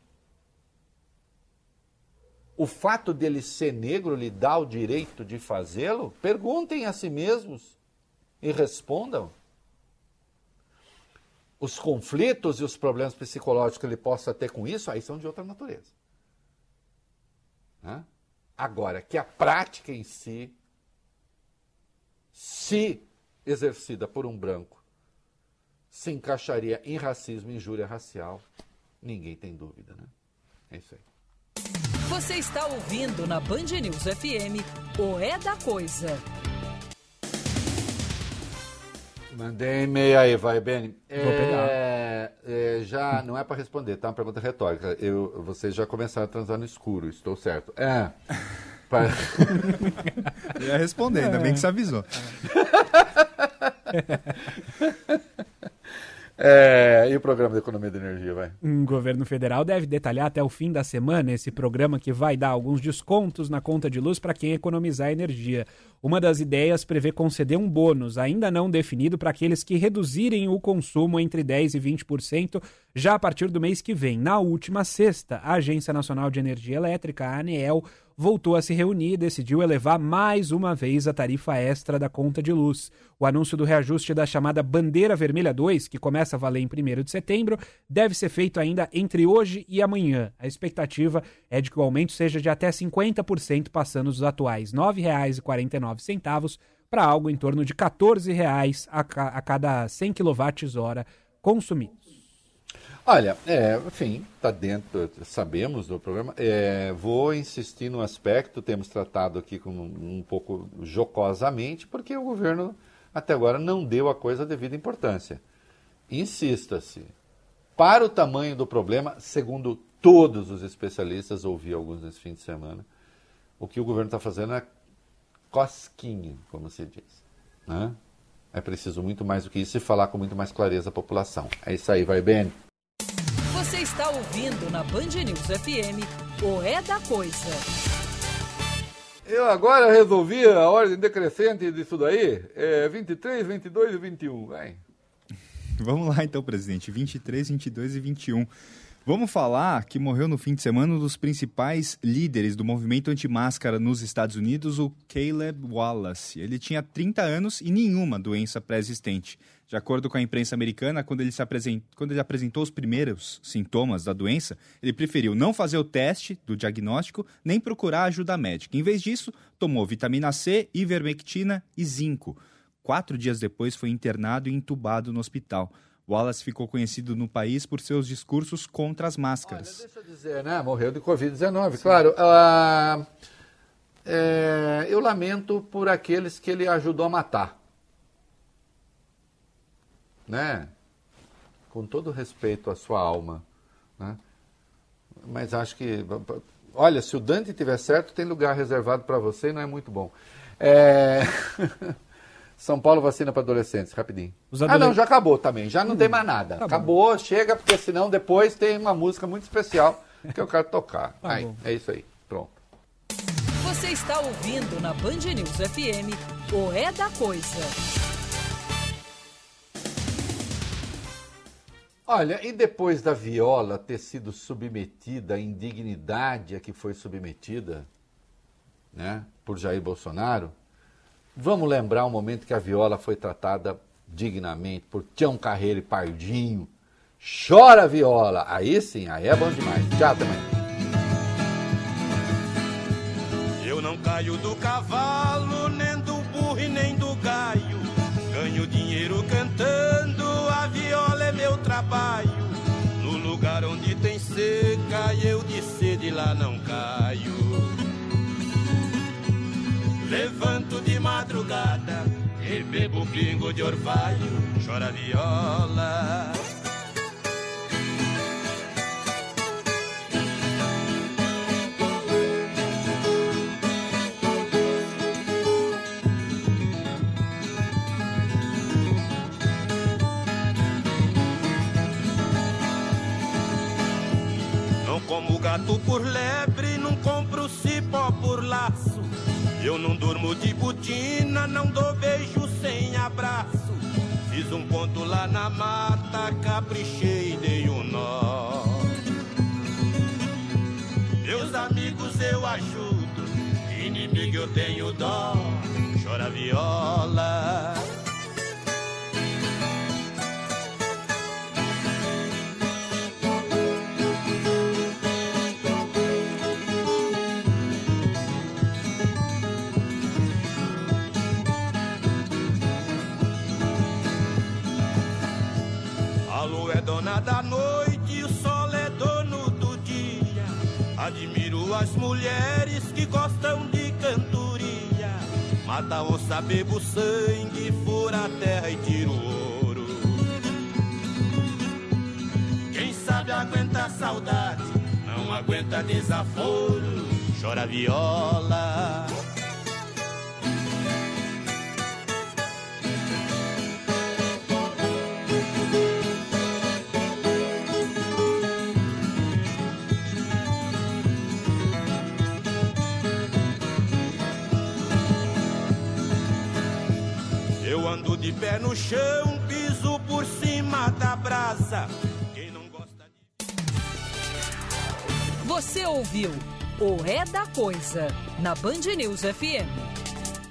Speaker 2: O fato dele ser negro lhe dá o direito de fazê-lo? Perguntem a si mesmos e respondam. Os conflitos e os problemas psicológicos que ele possa ter com isso, aí são de outra natureza. Né? Agora, que a prática em si, se exercida por um branco, se encaixaria em racismo e injúria racial, ninguém tem dúvida, né? É isso aí.
Speaker 1: Você está ouvindo na Band News FM o É da Coisa.
Speaker 2: Mandei e-mail aí, vai, Beni.
Speaker 9: Vou pegar.
Speaker 2: É, é, já não é para responder, tá? Uma pergunta retórica. Eu, vocês já começaram a transar no escuro, estou certo. É. <laughs> Pra...
Speaker 3: Eu ia responder, ainda bem que você avisou. <laughs> <laughs>
Speaker 2: É, e o programa de economia de energia, vai?
Speaker 9: O governo federal deve detalhar até o fim da semana esse programa que vai dar alguns descontos na conta de luz para quem economizar energia. Uma das ideias prevê conceder um bônus, ainda não definido, para aqueles que reduzirem o consumo entre 10% e 20% já a partir do mês que vem. Na última sexta, a Agência Nacional de Energia Elétrica, a ANEEL, voltou a se reunir e decidiu elevar mais uma vez a tarifa extra da conta de luz. O anúncio do reajuste da chamada Bandeira Vermelha 2, que começa a valer em 1 de setembro, deve ser feito ainda entre hoje e amanhã. A expectativa é de que o aumento seja de até 50%, passando dos atuais R$ 9,49 para algo em torno de R$ 14,00 a, ca a cada 100 kWh consumidos.
Speaker 2: Olha, é, enfim, está dentro, sabemos do programa. É, vou insistir no aspecto, temos tratado aqui com, um pouco jocosamente, porque o governo até agora não deu a coisa a devida importância. Insista-se. Para o tamanho do problema, segundo todos os especialistas, ouvi alguns nesse fim de semana, o que o governo está fazendo é cosquinha, como se diz. Né? É preciso muito mais do que isso e falar com muito mais clareza à população. É isso aí, vai bem.
Speaker 1: Você está ouvindo na Band News FM o É da Coisa.
Speaker 2: Eu agora resolvi a ordem decrescente disso daí. É 23, 22 e 21. Vai. <laughs>
Speaker 3: Vamos lá então, presidente. 23, 22 e 21. Vamos falar que morreu no fim de semana um dos principais líderes do movimento anti-máscara nos Estados Unidos, o Caleb Wallace. Ele tinha 30 anos e nenhuma doença pré-existente. De acordo com a imprensa americana, quando ele, apresent... quando ele apresentou os primeiros sintomas da doença, ele preferiu não fazer o teste do diagnóstico nem procurar ajuda médica. Em vez disso, tomou vitamina C, ivermectina e zinco. Quatro dias depois, foi internado e entubado no hospital. Wallace ficou conhecido no país por seus discursos contra as máscaras.
Speaker 2: Olha, deixa eu dizer, né? Morreu de Covid-19, claro. Uh, é, eu lamento por aqueles que ele ajudou a matar. Né? Com todo respeito à sua alma. Né? Mas acho que. Olha, se o Dante tiver certo, tem lugar reservado para você e não é muito bom. É... <laughs> São Paulo vacina para adolescentes, rapidinho. Ah, não, já acabou também. Já não tem mais nada.
Speaker 9: tá bom.
Speaker 2: acabou, chega, porque senão depois tem uma música muito especial que eu quero tocar.
Speaker 9: Tá
Speaker 2: Aí,
Speaker 9: bom.
Speaker 2: é isso aí. Pronto.
Speaker 1: Você está ouvindo na Band News FM o É da Coisa.
Speaker 2: Olha, e depois da Viola ter sido submetida à indignidade a que foi submetida, né, por Jair Bolsonaro, vamos lembrar o momento que a Viola foi tratada dignamente por Tião Carreiro e Pardinho. Chora, Viola! Aí sim, aí é bom demais. Tchau também.
Speaker 10: Eu não caio do cavalo, Levanto de madrugada e bebo pingo de orvalho, chora viola. Não como gato por lebre, Eu não durmo de botina, não dou beijo sem abraço. Fiz um ponto lá na mata, caprichei e dei um nó. Meus amigos eu ajudo, inimigo eu tenho dó. Chora viola. As mulheres que gostam de cantoria. Mata onça, bebo sangue, fura a terra e tira o ouro. Quem sabe aguenta saudade, não aguenta desaforo. Chora viola. De pé no chão, piso por cima da brasa. Quem não gosta
Speaker 1: Você ouviu o É da Coisa na Band News FM.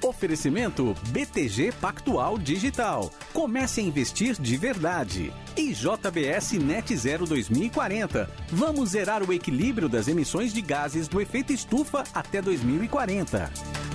Speaker 11: Oferecimento BTG Pactual Digital. Comece a investir de verdade. E JBS Net Zero 2040. Vamos zerar o equilíbrio das emissões de gases do efeito estufa até 2040.